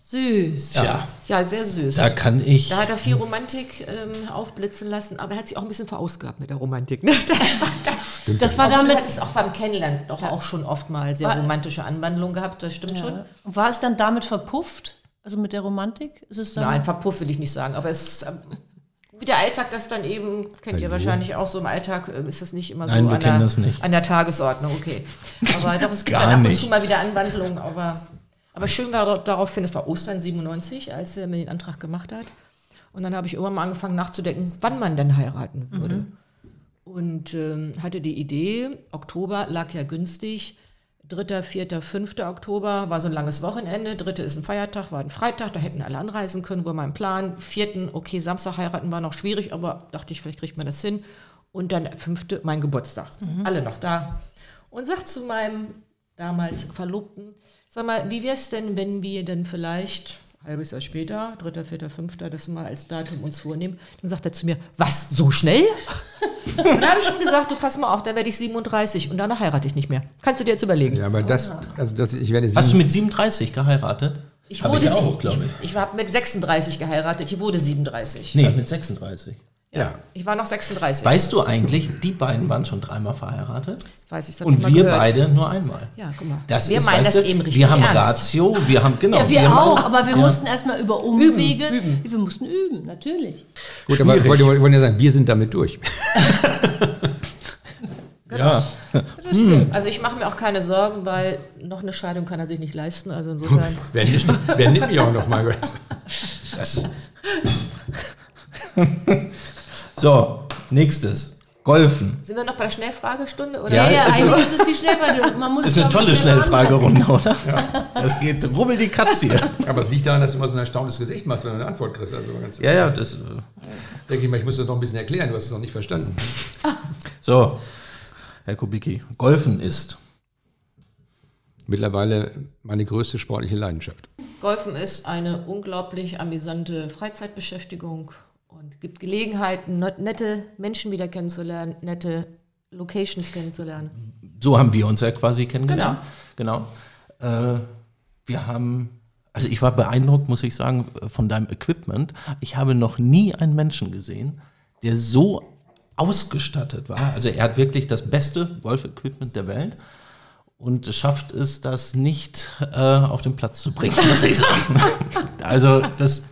Süß. Tja, Ja, sehr süß. da kann ich. Da hat er viel Romantik ähm, aufblitzen lassen, aber er hat sich auch ein bisschen verausgabt mit der Romantik. Ne? Das war, Das war aber du damit. hattest auch beim Kennenlernen doch auch schon oft mal sehr War- romantische Anwandlungen gehabt, das stimmt schon. War es dann damit verpufft? Also mit der Romantik? Ist es dann Nein, verpufft will ich nicht sagen, aber es ähm, wie der Alltag das dann eben, kennt ihr Hallo. wahrscheinlich auch so im Alltag, ähm, ist das nicht immer Nein, so wir an, kennen der, das nicht. an der Tagesordnung, okay. Aber doch, es gibt Gar dann ab und nicht. zu mal wieder Anwandlungen, aber, aber schön war daraufhin, es war Ostern 97, als er mir den Antrag gemacht hat. Und dann habe ich irgendwann mal angefangen nachzudenken, wann man denn heiraten würde. Und ähm, hatte die Idee, Oktober lag ja günstig. 3., 4., 5. Oktober war so ein langes Wochenende. 3. ist ein Feiertag, war ein Freitag, da hätten alle anreisen können, war mein Plan. 4. okay, Samstag heiraten war noch schwierig, aber dachte ich, vielleicht kriegt man das hin. Und dann 5. mein Geburtstag. Alle noch da. Und sagt zu meinem damals Verlobten, sag mal, wie wäre es denn, wenn wir dann vielleicht ein halbes Jahr später, 3., 4., 5., das mal als Datum uns vornehmen? Dann sagt er zu mir, was, so schnell? Und dann habe ich ihm gesagt, du pass mal auf, dann werde ich 37 und danach heirate ich nicht mehr. Kannst du dir jetzt überlegen. Ja, aber das, also das, ich werde Hast du mit 37 geheiratet? Ich wurde ich sie- auch, glaube ich. Ich, ich habe mit 36 geheiratet, ich wurde 37. Nee, mit 36. ja. Ich war noch 36. Weißt du eigentlich, die beiden waren schon dreimal verheiratet Weiß ich, das und wir gehört. beide nur einmal. Ja, guck mal. Das wir ist, meinen das du, eben richtig Wir haben ernst. Ratio, wir haben genau. Ja, wir haben auch, aber wir ja. mussten erstmal über Umwege. Wir mussten üben, natürlich. Gut, aber ich Schwierig. wollte, wollte ja sagen, wir sind damit durch. Ja. Das stimmt. Also ich mache mir auch keine Sorgen, weil noch eine Scheidung kann er sich nicht leisten. Also insofern. Wer nimmt, wer nimmt mich auch noch mal? Das. So, nächstes. Golfen. Sind wir noch bei der Schnellfragestunde? Oder? Ja, Ja, ja, es eigentlich ist es die Schnellfrage. Man muss, Das ist eine tolle Schnellfragerunde, oder? Das geht rubbel die Katze hier. Aber es liegt daran, dass du immer so ein erstauntes Gesicht machst, wenn du eine Antwort kriegst. Also ganz, Ja, ja, das. äh, denke ich mal, ich muss das noch ein bisschen erklären, du hast es noch nicht verstanden. So, Herr Kubicki, Golfen ist. Mittlerweile meine größte sportliche Leidenschaft. Golfen ist eine unglaublich amüsante Freizeitbeschäftigung gibt Gelegenheiten, nette Menschen wieder kennenzulernen, nette Locations kennenzulernen. So haben wir uns ja quasi kennengelernt. Genau. Äh, wir haben, also ich war beeindruckt, muss ich sagen, von deinem Equipment. Ich habe noch nie einen Menschen gesehen, der so ausgestattet war. Also er hat wirklich das beste Golf-Equipment der Welt und schafft es, das nicht äh, auf den Platz zu bringen, muss ich sagen. also das,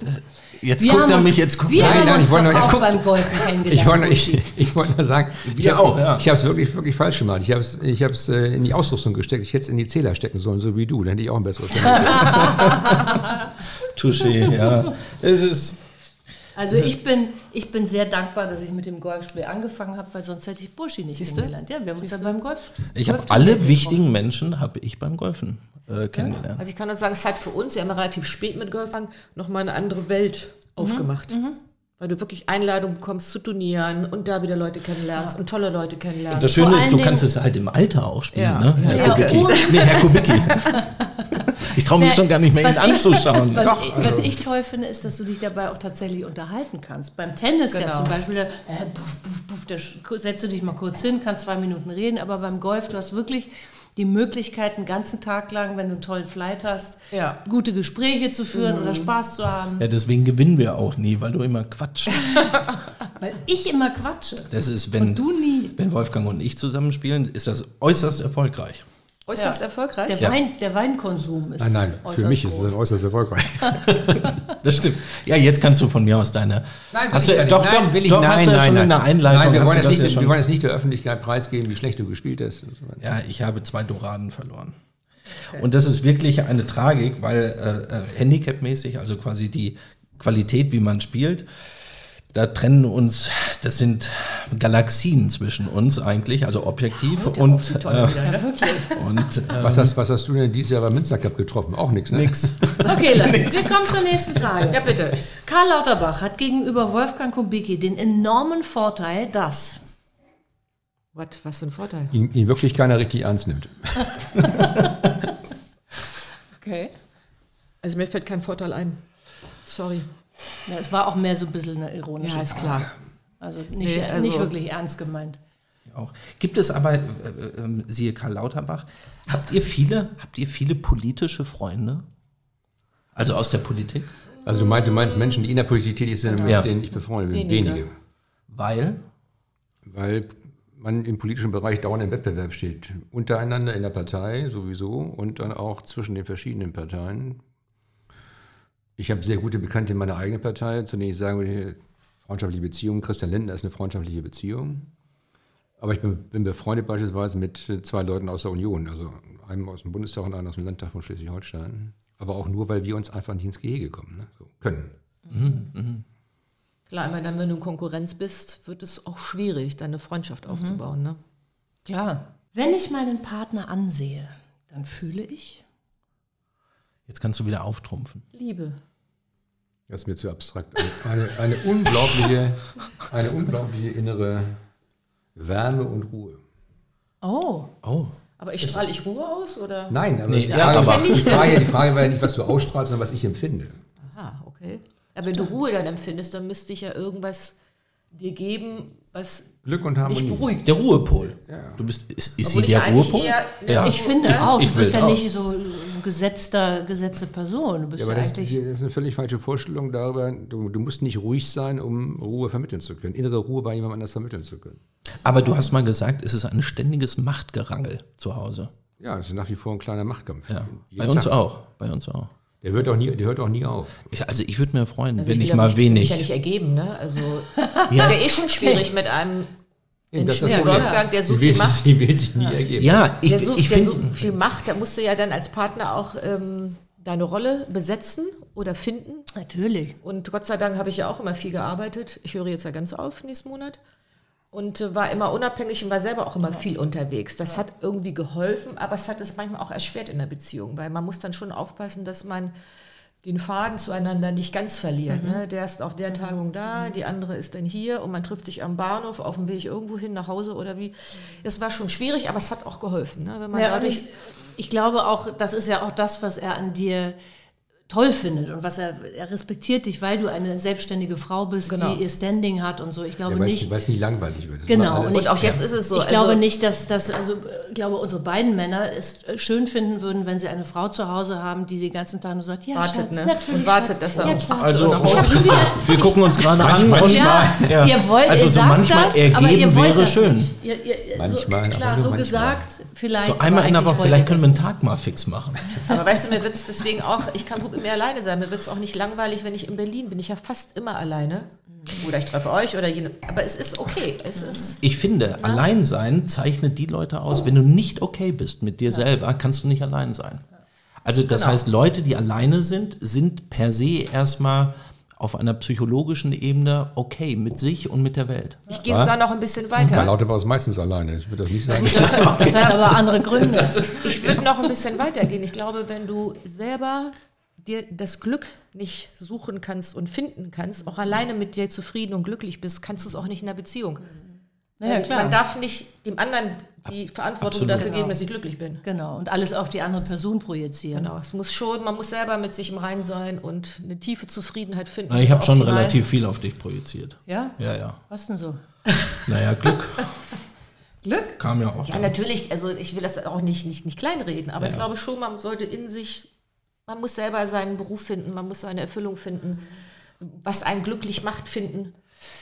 das jetzt Wir guckt haben er uns- mich, jetzt guckt Wir er Nein, haben nein, ich wollte nur- auch guck- beim Golfen kennengelernt. Ich wollte, ich, ich wollte nur sagen, ich Wir habe auch, ja. ich habe es wirklich, wirklich falsch gemacht. Ich habe es ich hab's, äh, in die Ausrüstung gesteckt. Ich hätte es in die Zähler stecken sollen, so wie du. Dann hätte ich auch ein besseres Touché, ja. Es ist Also ich bin, ich bin sehr dankbar, dass ich mit dem Golfspiel angefangen habe, weil sonst hätte ich Buschi nicht kennengelernt. Ja, wir haben uns ja beim Golf. Ich habe alle wichtigen Menschen habe ich beim Golfen äh, kennengelernt. Also ich kann nur sagen, es hat für uns, wir haben ja relativ spät mit Golf angefangen, nochmal eine andere Welt aufgemacht. Weil du wirklich Einladungen bekommst zu Turnieren und da wieder Leute kennenlernst und tolle Leute kennenlernst. Das Schöne Vor ist, du Dingen- kannst es halt im Alter auch spielen, Ja. ne? Herr Ja, Kubicki. Nee, Herr Kubicki. Ich traue mich Ja, schon gar nicht mehr, ihn anzuschauen. Was, Doch, ich, also- was ich toll finde, ist, dass du dich dabei auch tatsächlich unterhalten kannst. Beim Tennis ja Genau. zum Beispiel, da, äh, puff, puff, puff, da setzt du dich mal kurz hin, kannst zwei Minuten reden, aber beim Golf, du hast wirklich die Möglichkeit, einen ganzen Tag lang, wenn du einen tollen Flight hast, Ja. gute Gespräche zu führen oder Spaß zu haben. Ja, deswegen gewinnen wir auch nie, weil du immer quatschst. Weil ich immer quatsche. Das ist, wenn, Und du nie. wenn Wolfgang und ich zusammenspielen, ist das äußerst erfolgreich. Äußerst Ja. erfolgreich. Der, Ja. Wein, der Weinkonsum ist Nein, nein, für mich ist groß. es äußerst erfolgreich. Das stimmt. Ja, jetzt kannst du von mir aus deine. hast du, doch, nicht. doch, nein, will ich, doch, nein, hast du ja nein, schon nein. in der Einleitung. Nein, wir wollen, nicht, ja schon- wir wollen jetzt nicht der Öffentlichkeit preisgeben, wie schlecht du gespielt hast. Ja, ich habe zwei Doraden verloren. Und das ist wirklich eine Tragik, weil äh, äh, handicapmäßig, also quasi die Qualität, wie man spielt, da trennen uns, das sind Galaxien zwischen uns eigentlich, also objektiv und, äh, ne? und äh, Was hast, was hast du denn dieses Jahr beim Münster Cup getroffen? Auch nichts, ne? nix. Okay, Leute, wir kommen zur nächsten Frage. Ja, bitte. Karl Lauterbach hat gegenüber Wolfgang Kubicki den enormen Vorteil, dass Was, was für ein Vorteil. Ihn, ihn wirklich keiner richtig ernst nimmt. okay. Also mir fällt kein Vorteil ein. Sorry. Ja, es war auch mehr so ein bisschen eine ironische Ja, ist Frage. klar. Also nicht, Nee, also- nicht wirklich ernst gemeint. Auch. Gibt es aber, äh, äh, ähm, siehe Karl Lauterbach, habt ihr viele, habt ihr viele politische Freunde? Also aus der Politik? Also du meinst, du meinst Menschen, die in der Politik tätig sind, mit Ja. denen ich befreundet bin? Wenige. Wenige. Weil? Weil man im politischen Bereich dauernd im Wettbewerb steht. Untereinander in der Partei sowieso und dann auch zwischen den verschiedenen Parteien. Ich habe sehr gute Bekannte in meiner eigenen Partei, zu denen ich sagen würde, freundschaftliche Beziehung. Christian Lindner ist eine freundschaftliche Beziehung. Aber ich bin, bin befreundet beispielsweise mit äh, zwei Leuten aus der Union, also einem aus dem Bundestag und einem aus dem Landtag von Schleswig-Holstein. Aber auch nur, weil wir uns einfach nicht ins Gehege kommen. Ne? So, können. Klar, immer dann, wenn du in Konkurrenz bist, wird es auch schwierig, deine Freundschaft aufzubauen. Ne? Klar. Wenn ich meinen Partner ansehe, dann fühle ich. Jetzt kannst du wieder auftrumpfen. Liebe. Das ist mir zu abstrakt. Eine, eine, unglaubliche, eine unglaubliche innere Wärme und Ruhe. Oh, Oh. Aber ich strahle ich Ruhe aus oder? Nein, aber, Nee, die, ja, Frage, aber- die, Frage, die Frage war ja nicht, was du ausstrahlst, sondern was ich empfinde. Aha, okay. Aber wenn du Ruhe dann empfindest, dann müsste ich ja irgendwas dir geben, was Glück und dich Harmonie. beruhigt. Der Ruhepol. Du bist, ist, ist sie ich der Ruhepol? eher- ja. ich finde auch, ich du bist ja auch. nicht so gesetzter, gesetzte Person. Du bist Ja, ja, aber das, eigentlich. das ist eine völlig falsche Vorstellung darüber. Du, du musst nicht ruhig sein, um Ruhe vermitteln zu können. Innere Ruhe bei jemand anders vermitteln zu können. Aber du hast mal gesagt, es ist ein ständiges Machtgerangel zu Hause. Ja, es ist nach wie vor ein kleiner Machtkampf. Ja. Bei uns Tag. auch. Bei uns auch. Der hört auch nie, der hört auch nie auf. Ich, also ich würde mir freuen, Also wenn ich ja mal nicht- will wenig. Mich ja nicht ergeben, ne? Also Ja. ist ja eh schon schwierig mit einem das ist. Wolfgang, der so viel sich, macht. sie will sich nie ergeben. Ja, ich, der so, ich der so finde. viel macht, da musst du ja dann als Partner auch ähm, deine Rolle besetzen oder finden. Natürlich. Und Gott sei Dank habe ich ja auch immer viel gearbeitet. Ich höre jetzt ja ganz auf nächsten Monat. Und äh, war immer unabhängig und war selber auch immer viel unterwegs. Das hat irgendwie geholfen, aber es hat es manchmal auch erschwert in der Beziehung, weil man muss dann schon aufpassen, dass man den Faden zueinander nicht ganz verliert. Ne? Der ist auf der Tagung da, die andere ist dann hier und man trifft sich am Bahnhof auf dem Weg irgendwo hin nach Hause oder wie. Es war schon schwierig, aber es hat auch geholfen. Ne? Wenn man Ja, dadurch ich, ich glaube auch, das ist ja auch das, was er an dir toll findet und was er, er respektiert dich, weil du eine selbstständige Frau bist, Genau. die ihr Standing hat und so. Ich glaube Ja, nicht. weil es nie langweilig wird. Genau, war alles- und und auch jetzt ist es so. ich glaube also, nicht, dass das, also ich glaube, unsere beiden Männer es schön finden würden, wenn sie eine Frau zu Hause haben, die den ganzen Tag nur sagt, ja, Wartet, Schatz, ne? natürlich, Und wartet, Schatz, dass er ja, auch. Also, nach Hause Ich hab schon wieder, wir gucken uns gerade an. Und- ja, ihr wollt, also ihr so sagt manchmal das, ergeben aber ihr wollt wäre das schön. Nicht. Ihr, ihr, Manchmal, so, klar, so manchmal. gesagt, vielleicht. So einmal in der Woche, vielleicht können wir einen Tag mal fix machen. Aber weißt du, mir wird es deswegen auch, ich kann gut mit mir alleine sein, mir wird es auch nicht langweilig, wenn ich in Berlin bin. Ich ja fast immer alleine. Oder ich treffe euch oder jene. Aber es ist okay. Es ist. Ich finde, Alleinsein zeichnet die Leute aus. Wenn du nicht okay bist mit dir selber, kannst du nicht allein sein. Also das Genau. heißt, Leute, die alleine sind, sind per se erstmal auf einer psychologischen Ebene okay mit sich und mit der Welt. Ich gehe sogar noch ein bisschen weiter. Karl Lauterbach ist meistens alleine. Ich würde das nicht sagen. Das hat aber andere Gründe. Ich würde noch ein bisschen weitergehen. Ich glaube, wenn du selber dir das Glück nicht suchen kannst und finden kannst, auch alleine mit dir zufrieden und glücklich bist, kannst du es auch nicht in der Beziehung. Klar. Man darf nicht dem anderen die Verantwortung Absolut. dafür Genau. geben, dass ich glücklich bin. Genau, und alles auf die andere Person projizieren. Genau. Es muss schon, man muss selber mit sich im Rein sein und eine tiefe Zufriedenheit finden. Na, ich habe schon Optimal. relativ viel auf dich projiziert. Ja? Ja, ja. Was denn so? Naja, Glück Glück? kam ja auch. Ja, natürlich, also ich will das auch nicht, nicht, nicht kleinreden, aber ich Ja. glaube schon, man sollte in sich, man muss selber seinen Beruf finden, man muss seine Erfüllung finden, was einen glücklich macht, finden.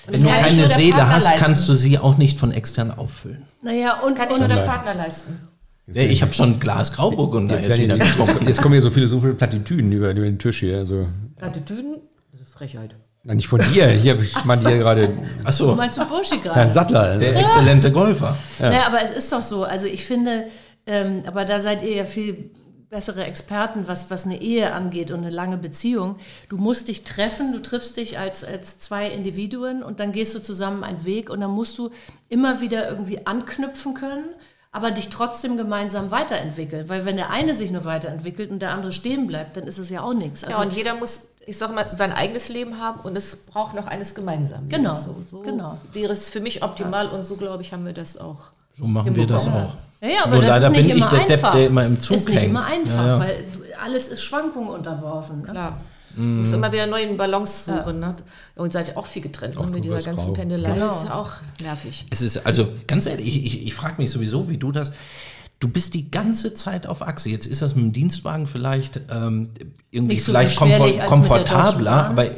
Und Wenn du keine Seele Partner hast, leisten. kannst du sie auch nicht von extern auffüllen. Naja, und, Das kann und nur der Partner leisten. Ja, ich habe schon Glas Grauburgunder Jetzt, jetzt, werden wieder die, getrunken. jetzt, jetzt kommen hier so viele, so viele Plattitüden über, über den Tisch hier. Also, Plattitüden, das ist Frechheit. na, nicht von dir. Hier habe ich meinte hier gerade Achso, meinst du Burschi Herrn gerade? Sattler. der exzellente Golfer. Naja, aber es ist doch so. Also ich finde, ähm, aber da seid ihr ja viel bessere Experten, was, was eine Ehe angeht und eine lange Beziehung. Du musst dich treffen, du triffst dich als, als zwei Individuen und dann gehst du zusammen einen Weg und dann musst du immer wieder irgendwie anknüpfen können, aber dich trotzdem gemeinsam weiterentwickeln. Weil wenn der eine sich nur weiterentwickelt und der andere stehen bleibt, dann ist es ja auch nichts. Also Ja, und jeder muss, ich sag mal, sein eigenes Leben haben und es braucht noch eines gemeinsam. Genau, So, so genau. wäre es für mich optimal und so, glaube ich, haben wir das auch. So machen wir das auch. Ja, ja, aber Nur das leider ist nicht bin ich immer der Depp, einfach. der immer im Zug ist nicht hängt. immer einfach, Ja, ja. weil alles ist Schwankungen unterworfen. Ne? Klar. Mhm. Muss immer wieder neuen Balance suchen. Ne? Und seid ihr auch viel getrennt Ach, ne? mit dieser ganzen grau. Pendelei. Genau. ist ja auch nervig. Es ist, also ganz ehrlich, ich, ich, ich frage mich sowieso, wie du das. Du bist die ganze Zeit auf Achse. Jetzt ist das mit dem Dienstwagen vielleicht ähm, irgendwie so vielleicht komfort, komfortabler, aber äh,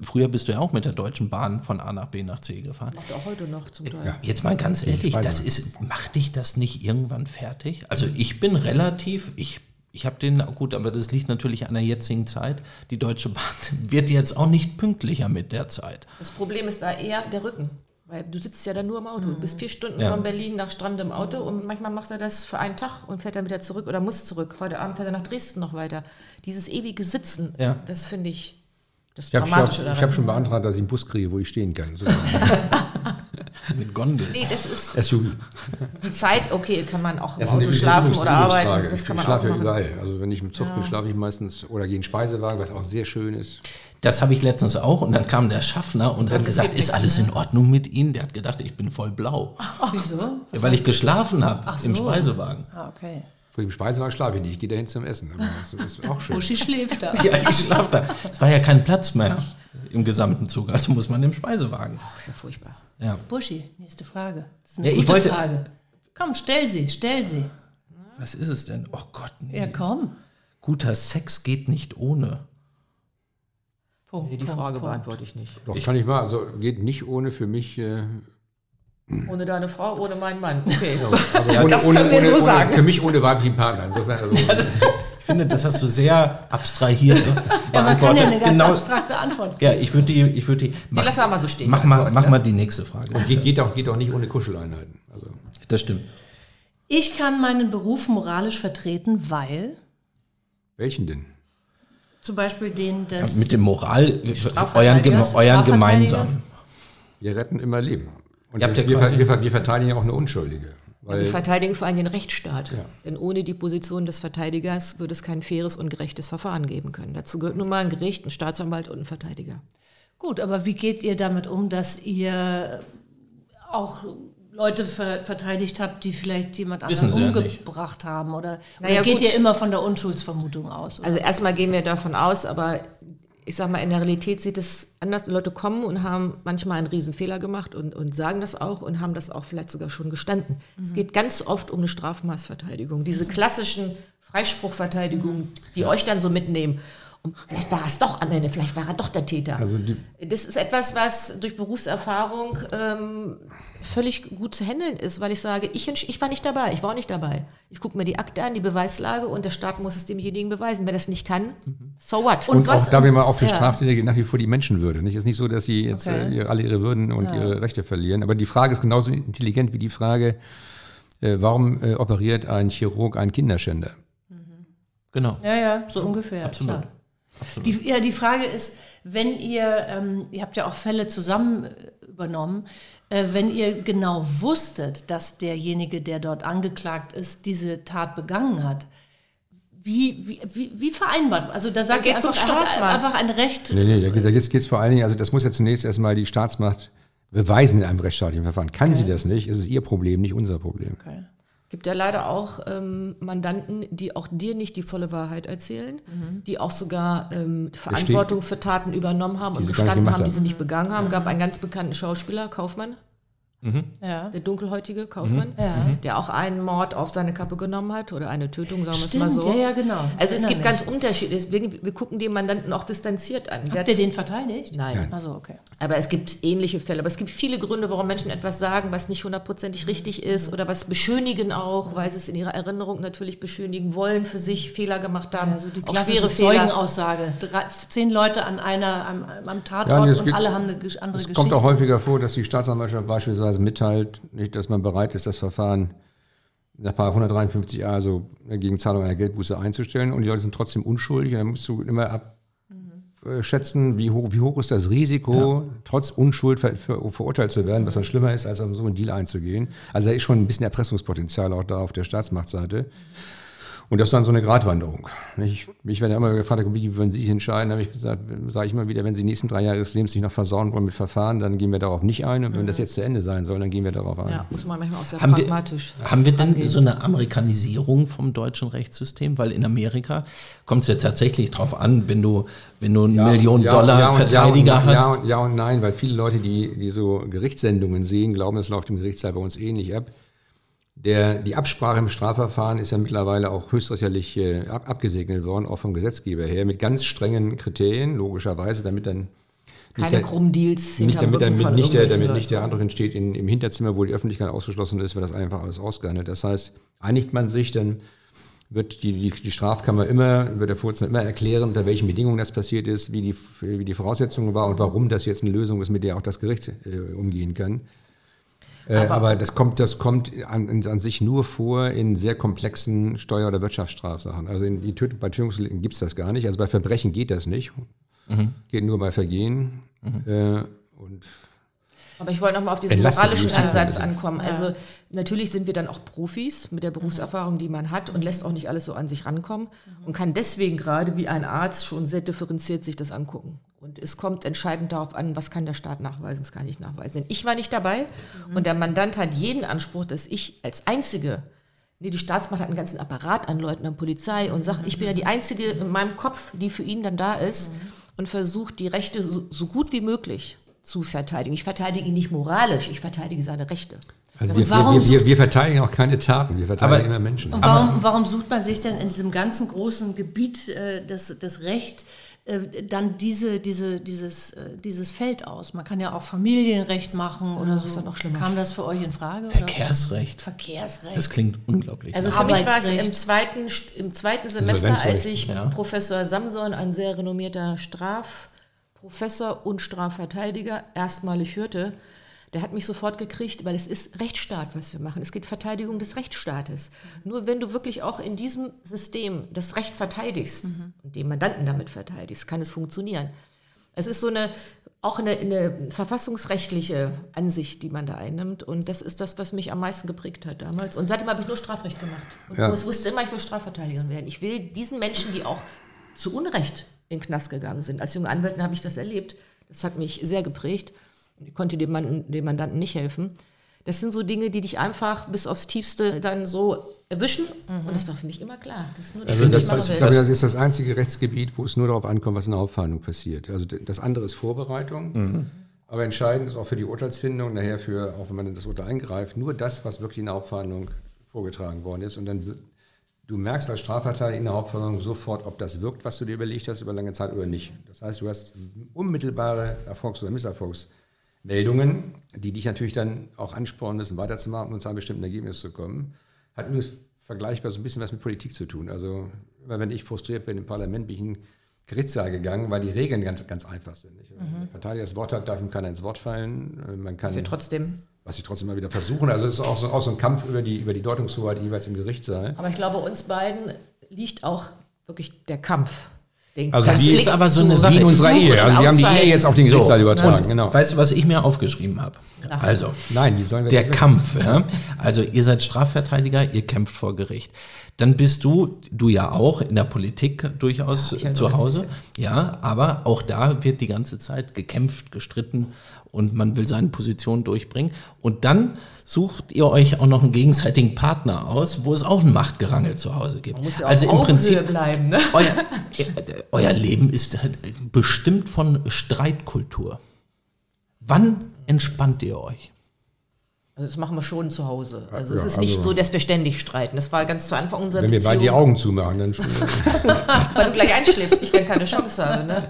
früher bist du ja auch mit der Deutschen Bahn von A nach B nach C gefahren. Macht auch heute noch zum Teil. Ja. Jetzt mal ganz ehrlich, das ist, macht dich das nicht irgendwann fertig? Also ich bin relativ, ich, ich habe den, gut, aber das liegt natürlich an der jetzigen Zeit. Die Deutsche Bahn wird jetzt auch nicht pünktlicher mit der Zeit. Das Problem ist da eher der Rücken. Weil du sitzt ja dann nur im Auto. Du bist vier Stunden Ja. von Berlin nach Strand im Auto und manchmal macht er das für einen Tag und fährt dann wieder zurück oder muss zurück. Heute Abend fährt er nach Dresden noch weiter. Dieses ewige Sitzen, Ja. das finde ich das Ich habe Dramatische schon, daran. ich hab schon beantragt, dass ich einen Bus kriege, wo ich stehen kann. Mit Gondel. Nee, das ist SUV. die Zeit, okay, kann man auch im Das ist eine Auto schlafen Übungs- oder Übungsfrage. arbeiten. Das kann ich man auch schlafe ja machen. überall. Also wenn ich im Zug bin, schlafe ich meistens oder gehe in den Speisewagen, was auch sehr schön ist. Das habe ich letztens auch und dann kam der Schaffner und hat gesagt, ist alles in Ordnung mit Ihnen? Der hat gedacht, ich bin voll blau. Wieso? Ja, weil ich geschlafen habe Ach im so. Speisewagen. Ah, okay. Vor dem Speisewagen schlafe ich nicht. Ich gehe dahin zum Essen. Aber das ist auch schön. Uschi schläft da. Ja, ich schlaf da. Es war ja kein Platz mehr im gesamten Zug, also muss man im Speisewagen. Das ist ja furchtbar. Ja. Buschi, nächste Frage. Das ist eine Ja, ich gute wollte- Frage. Komm, stell sie, stell sie. Was ist es denn? Oh Gott, nee. Ja, komm. Guter Sex geht nicht ohne. Punkt, Nee, die Punkt, Frage Punkt. beantworte ich nicht. Doch, kann ich mal. Also geht nicht ohne für mich. Äh, Ohne deine Frau, ohne meinen Mann. Okay. aber ohne, das ohne, können wir ohne, so ohne, sagen. Für mich ohne weiblichen Partner. Insofern, also, Ich finde, das hast du sehr abstrahiert Ja, man kann ja beantwortet. eine ganz genau. abstrakte Antwort Ja, ich würde die, ich würde die. Mach, lassen wir mal so stehen, Mach die mal, mach ja. mal die nächste Frage. geht, geht, auch, geht auch nicht ohne Kuscheleinheiten. Also, Das stimmt. Ich kann meinen Beruf moralisch vertreten, weil welchen denn? Zum Beispiel den des Mit dem Moral, euren, Strafverteidigers, euren Strafverteidigers. gemeinsam. Wir retten immer Leben. Und wir, ja wir, wir, wir verteidigen ja auch eine Unschuldige. Wir Weil, verteidigen vor allem den Rechtsstaat. Ja. Denn ohne die Position des Verteidigers würde es kein faires und gerechtes Verfahren geben können. Dazu gehört nun mal ein Gericht, ein Staatsanwalt und ein Verteidiger. Gut, aber wie geht ihr damit um, dass ihr auch Leute ver verteidigt habt, die vielleicht jemand Wissen anderen Sie ja umgebracht haben? Oder, Naja, oder geht gut. ihr immer von der Unschuldsvermutung aus? Oder? Also erstmal gehen wir davon aus, aber ich sag mal, in der Realität sieht es anders. Die Leute kommen und haben manchmal einen Riesenfehler gemacht und, und sagen das auch und haben das auch vielleicht sogar schon gestanden. Es geht ganz oft um eine Strafmaßverteidigung. Diese klassischen Freispruchverteidigungen, die euch dann so mitnehmen. Und vielleicht war es doch am Ende, vielleicht war er doch der Täter. also die, Das ist etwas, was durch Berufserfahrung ähm, völlig gut zu handeln ist, weil ich sage, ich, ich war nicht dabei, ich war auch nicht dabei. Ich gucke mir die Akte an, die Beweislage und der Staat muss es demjenigen beweisen. Wer das nicht kann, so what? Und und was- auch da wir mal auf für ja. Straftätige nach wie vor die Menschenwürde. Nicht? Es ist nicht so, dass sie jetzt Okay. äh, alle ihre Würden und ihre Rechte verlieren. Aber die Frage ist genauso intelligent wie die Frage, äh, warum äh, operiert ein Chirurg einen Kinderschänder? Genau. Ja, ja, so ungefähr. Absolut. Klar. Die, ja, die Frage ist, wenn ihr, ähm, ihr habt ja auch Fälle zusammen äh, übernommen, äh, wenn ihr genau wusstet, dass derjenige, der dort angeklagt ist, diese Tat begangen hat, wie, wie, wie, wie vereinbart? Also da sagt ihr geht's einfach, um einfach ein Recht. Nee, nee, da, geht- da geht es vor allen Dingen, also das muss ja zunächst erstmal die Staatsmacht beweisen in einem rechtsstaatlichen Verfahren. Kann sie das nicht, ist es ihr Problem, nicht unser Problem. Okay. Gibt ja leider auch ähm, Mandanten, die auch dir nicht die volle Wahrheit erzählen, die auch sogar ähm, Verantwortung für Taten übernommen haben und gestanden haben, die sie nicht begangen haben. gab einen ganz bekannten Schauspieler, Kaufmann, Ja. der dunkelhäutige Kaufmann, Ja. der auch einen Mord auf seine Kappe genommen hat oder eine Tötung, sagen wir es mal Stimmt, so. ja, ja, genau. Also es gibt mich. ganz Unterschiede. Deswegen, wir gucken den Mandanten auch distanziert an. Der Habt ihr den verteidigt? Nein. Also okay. Aber es gibt ähnliche Fälle. Aber es gibt viele Gründe, warum Menschen etwas sagen, was nicht hundertprozentig richtig ist oder was beschönigen auch, weil sie es in ihrer Erinnerung natürlich beschönigen wollen, für sich Fehler gemacht haben. Also die klassische. Zeugenaussage. Drei, zehn Leute an einer, am, am Tatort Ja, es und gibt- alle haben eine andere Es Geschichte. kommt auch häufiger vor, dass die Staatsanwaltschaft beispielsweise mitteilt, nicht, dass man bereit ist, das Verfahren nach § 153a, also gegen Zahlung einer Geldbuße einzustellen und die Leute sind trotzdem unschuldig und dann musst du immer abschätzen, wie hoch, wie hoch ist das Risiko, trotz Unschuld ver, ver, verurteilt zu werden, was dann schlimmer ist, als auf so einen Deal einzugehen. Also da ist schon ein bisschen Erpressungspotenzial auch da auf der Staatsmachtseite. Und das ist dann so eine Gratwanderung. Ich, ich werde immer gefragt, wie würden Sie sich entscheiden? Da habe ich gesagt, sage ich immer wieder, wenn Sie die nächsten drei Jahre des Lebens nicht noch versauen wollen mit Verfahren, dann gehen wir darauf nicht ein. Und wenn das jetzt zu Ende sein soll, dann gehen wir darauf ein. Ja, muss man manchmal auch sehr Haben wir, pragmatisch. haben wir denn angehen. so eine Amerikanisierung vom deutschen Rechtssystem? Weil in Amerika kommt es ja tatsächlich drauf an, wenn du, wenn du einen Millionen Dollar und- Verteidiger ja und, hast. Ja und, ja und nein, weil viele Leute, die, die so Gerichtssendungen sehen, glauben, es läuft im Gerichtssaal bei uns ähnlich ab. Der, die Absprache im Strafverfahren ist ja mittlerweile auch höchstrichterlich äh, ab, abgesegnet worden, auch vom Gesetzgeber her, mit ganz strengen Kriterien, logischerweise, damit dann Keine der- krummen Deals nicht damit, damit nicht der, damit nicht der Leuten. andere steht in, im Hinterzimmer, wo die Öffentlichkeit ausgeschlossen ist, wird das einfach alles ausgehandelt. Das heißt, einigt man sich, dann wird die, die, die Strafkammer immer, wird der Vorsitzende immer erklären, unter welchen Bedingungen das passiert ist, wie die, wie die Voraussetzungen war und warum das jetzt eine Lösung ist, mit der auch das Gericht äh, umgehen kann. Äh, aber, das kommt, das kommt an, an sich nur vor in sehr komplexen Steuer- oder Wirtschaftsstrafsachen. Also in, die Tötung, bei Tötungsdelikten gibt es das gar nicht. Also bei Verbrechen geht das nicht. Geht nur bei Vergehen. Äh, und Aber ich wollte nochmal auf diesen moralischen Ansatz ankommen. Also natürlich sind wir dann auch Profis mit der Berufserfahrung, die man hat und lässt auch nicht alles so an sich rankommen und kann deswegen gerade wie ein Arzt schon sehr differenziert sich das angucken. Und es kommt entscheidend darauf an, was kann der Staat nachweisen, was kann ich nachweisen. Denn ich war nicht dabei und der Mandant hat jeden Anspruch, dass ich als Einzige Nee, die Staatsmacht hat einen ganzen Apparat an Leuten, an Polizei und sagt, ich bin ja die Einzige in meinem Kopf, die für ihn dann da ist und versucht, die Rechte so, so gut wie möglich zu verteidigen. Ich verteidige ihn nicht moralisch, ich verteidige seine Rechte. Also wir, warum wir, wir, wir verteidigen auch keine Taten, wir verteidigen Aber- immer Menschen. Und warum, warum sucht man sich denn in diesem ganzen großen Gebiet äh, des, des Recht äh, dann diese, diese, dieses, äh, dieses Feld aus? Man kann ja auch Familienrecht machen oder so. ist ja noch schlimmer. Kam das für euch in Frage? Oder? Verkehrsrecht. Verkehrsrecht. Das klingt unglaublich. Also für mich war es im zweiten, im zweiten Semester, als ich ja. Professor Samson, ein sehr renommierter Strafprofessor und Strafverteidiger, erstmalig hörte, der hat mich sofort gekriegt, weil es ist Rechtsstaat, was wir machen. Es geht Verteidigung des Rechtsstaates. Nur wenn du wirklich auch in diesem System das Recht verteidigst und den Mandanten damit verteidigst, kann es funktionieren. Es ist so eine, auch eine, eine verfassungsrechtliche Ansicht, die man da einnimmt. Und das ist das, was mich am meisten geprägt hat damals. Und seitdem habe ich nur Strafrecht gemacht. Und Ja. ich wusste immer, ich will Strafverteidigerin werden. Ich will diesen Menschen, die auch zu Unrecht in den Knast gegangen sind. Als junge Anwältin habe ich das erlebt. Das hat mich sehr geprägt. Konnte dem, Mann, dem Mandanten nicht helfen. Das sind so Dinge, die dich einfach bis aufs Tiefste dann so erwischen. Und das war für mich immer klar. Das ist nur das, Also was das, will. ich glaube, das ist das einzige Rechtsgebiet, wo es nur darauf ankommt, was in der Hauptverhandlung passiert. Also das andere ist Vorbereitung. Aber entscheidend ist auch für die Urteilsfindung, nachher für, auch wenn man in das Urteil eingreift, nur das, was wirklich in der Hauptverhandlung vorgetragen worden ist. Und dann du merkst als Strafverteidiger in der Hauptverhandlung sofort, ob das wirkt, was du dir überlegt hast über lange Zeit oder nicht. Das heißt, du hast unmittelbare Erfolgs- oder Misserfolgsmeldungen, die dich natürlich dann auch anspornen müssen, weiterzumachen und zu einem bestimmten Ergebnis zu kommen. Hat übrigens vergleichbar so ein bisschen was mit Politik zu tun. Also immer wenn ich frustriert bin im Parlament, bin ich in den Gerichtssaal gegangen, weil die Regeln ganz, ganz einfach sind. Wenn der Verteidiger das Wort hat, darf ihm keiner ins Wort fallen. Äh, Man kann Sie trotzdem was sie trotzdem mal wieder versuchen. Also es ist auch so, auch so ein Kampf über die, über die Deutungshoheit jeweils im Gerichtssaal. Aber ich glaube, uns beiden liegt auch wirklich der Kampf. Den Also Das wie- ist aber so eine Sache. Wie in unserer Ehe. Also wir haben die. Ehe jetzt auf den Gerichtssaal übertragen. und Genau. weißt du, was ich mir aufgeschrieben habe? Also, Nein, die sollen wir der nicht- Kampf. Ja? Also ihr seid Strafverteidiger, ihr kämpft vor Gericht. Dann bist du, du ja auch in der Politik durchaus halt zu Hause. Ja, aber auch da wird die ganze Zeit gekämpft, gestritten und man will seine Position durchbringen. Und dann sucht ihr euch auch noch einen gegenseitigen Partner aus, wo es auch ein Machtgerangel zu Hause gibt. muss ja also im Prinzip bleiben. Ne? euer, euer Leben ist bestimmt von Streitkultur. Wann entspannt ihr euch? Also das machen wir schon zu Hause. Also es Ja, ist nicht also- so, dass wir ständig streiten. Das war ganz zu Anfang unserer Wenn wir beide Beziehung. die Augen zumachen, dann schon. weil du gleich einschläfst, ich dann keine Chance habe. Ne?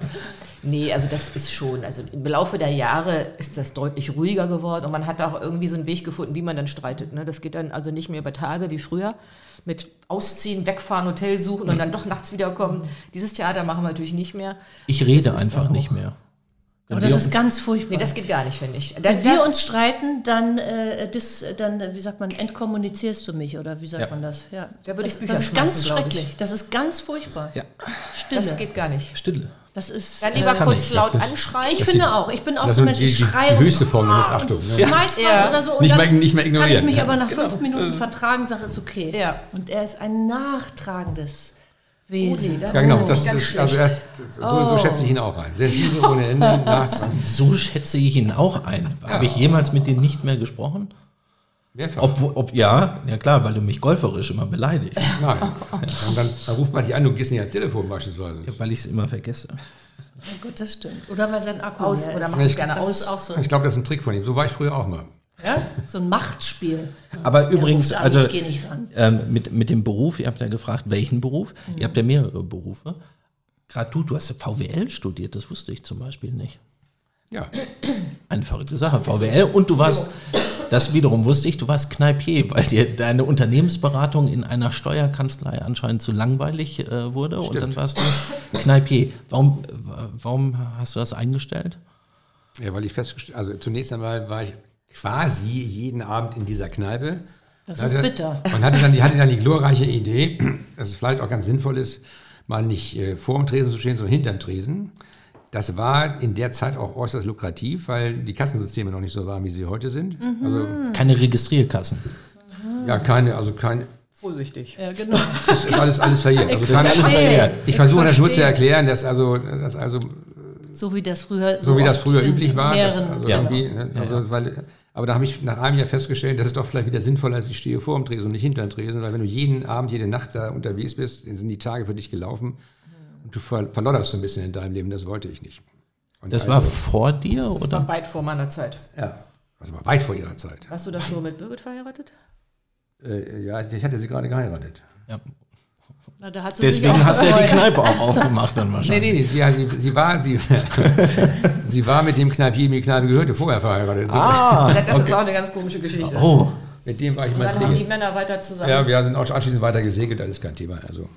Nee, also das ist schon, also im Laufe der Jahre ist das deutlich ruhiger geworden und man hat auch irgendwie so einen Weg gefunden, wie man dann streitet. Ne? Das geht dann also nicht mehr über Tage wie früher mit Ausziehen, Wegfahren, Hotel suchen und dann doch nachts wiederkommen. Dieses Theater machen wir natürlich nicht mehr. Ich rede einfach nicht mehr. Aber das ist ganz furchtbar. Nee, das geht gar nicht, finde ich. Wenn Dann, wir uns streiten, dann, äh, dis, dann, äh, wie sagt man, entkommunizierst du mich oder wie sagt Ja. man das? Ja. Da würde ich das, Bücher das ist ganz schrecklich. Das ist ganz furchtbar. Ja. Stille. das geht gar nicht. Stille. Das ist. Dann äh, lieber kurz ich, laut wirklich. anschreien. ich finde auch. Ich bin auch Das so ein Mensch, ich die- die schreie. höchste Form der Missachtung, ne? Schmeiß was Ja. oder so. Und Nicht dann mehr- nicht mehr Kann ich ignorieren, mich ja. aber nach fünf Minuten vertragen, sage, ist okay. Ja. Und er ist ein nachtragendes Wesen. da- Ja, genau. Oh, Das ist, also erst, so, so schätze ich ihn auch ein. Sensibel ohne Ende. So schätze ich ihn auch ein. Habe ich jemals mit dir nicht mehr gesprochen? mehrfach. Ob, ob ja, ja klar, weil du mich golferisch immer beleidigst, Nein. Und dann, dann ruft man dich an, du gehst nicht ans Telefon beispielsweise. weil ich es immer vergesse. Oh Gut, das stimmt. Oder weil sein Akku Aus- leer oder ist. macht Ich- gerne aus. ist auch so, Ich glaube, das ist ein Trick von ihm. So war ich früher auch mal. Ja? so ein Machtspiel. Aber übrigens, ruft an, also ich geh nicht ran. ähm, mit, mit dem Beruf, ihr habt ja gefragt, welchen Beruf? Ihr habt ja mehrere Berufe. Gerade du, du hast ja VWL studiert, das wusste ich zum Beispiel nicht. Ja. Eine verrückte Sache, VWL. Und du warst, das wiederum wusste ich, du warst Kneipier, weil dir deine Unternehmensberatung in einer Steuerkanzlei anscheinend zu langweilig äh, wurde. Und dann warst du Kneipier. Warum, warum hast du das eingestellt? ja, weil ich festgestellt also zunächst einmal war ich quasi jeden Abend in dieser Kneipe. Das ist bitter. Und hatte dann, die hatte dann die glorreiche Idee, dass es vielleicht auch ganz sinnvoll ist, mal nicht äh, vor dem Tresen zu stehen, sondern hinterm Tresen. Das war in der Zeit auch äußerst lukrativ, weil die Kassensysteme noch nicht so waren, wie sie heute sind. Also Keine Registrierkassen. ja, keine, also keine, Vorsichtig. Ja, genau. das ist alles, alles verjährt. Also Das ist alles verjährt. ich versuche das nur zu erklären, dass also, dass also So wie das früher so wie das früher üblich war. dass Mehreren, also Ja. irgendwie, ne, also, Weil, aber da habe ich nach einem Jahr festgestellt, dass es doch vielleicht wieder sinnvoller ist, ich stehe vor dem Tresen und nicht hinter dem Tresen, weil wenn du jeden Abend, jede Nacht da unterwegs bist, dann sind die Tage für dich gelaufen und du ver verlodderst so ein bisschen in deinem Leben. Das wollte ich nicht. Und Das also, war vor dir Das oder? war weit vor meiner Zeit. ja, das war weit vor ihrer Zeit. Warst du da schon mit Birgit verheiratet? Äh, ja, ich hatte sie gerade geheiratet. Ja. Na, da hat sie sich Deswegen auch hast du ja die. Kneipe auch aufgemacht dann Nee, wahrscheinlich. nee, nee, ja, sie, sie war, sie, sie war mit dem Kneipier, dem die Kneipe gehörte, vorher verheiratet. Ah, Das ist auch eine ganz komische Geschichte. oh. Mit dem war ich Und mal dann haben die. Männer weiter zusammen. Ja, wir sind auch anschließend weiter gesegelt, das ist kein Thema. Also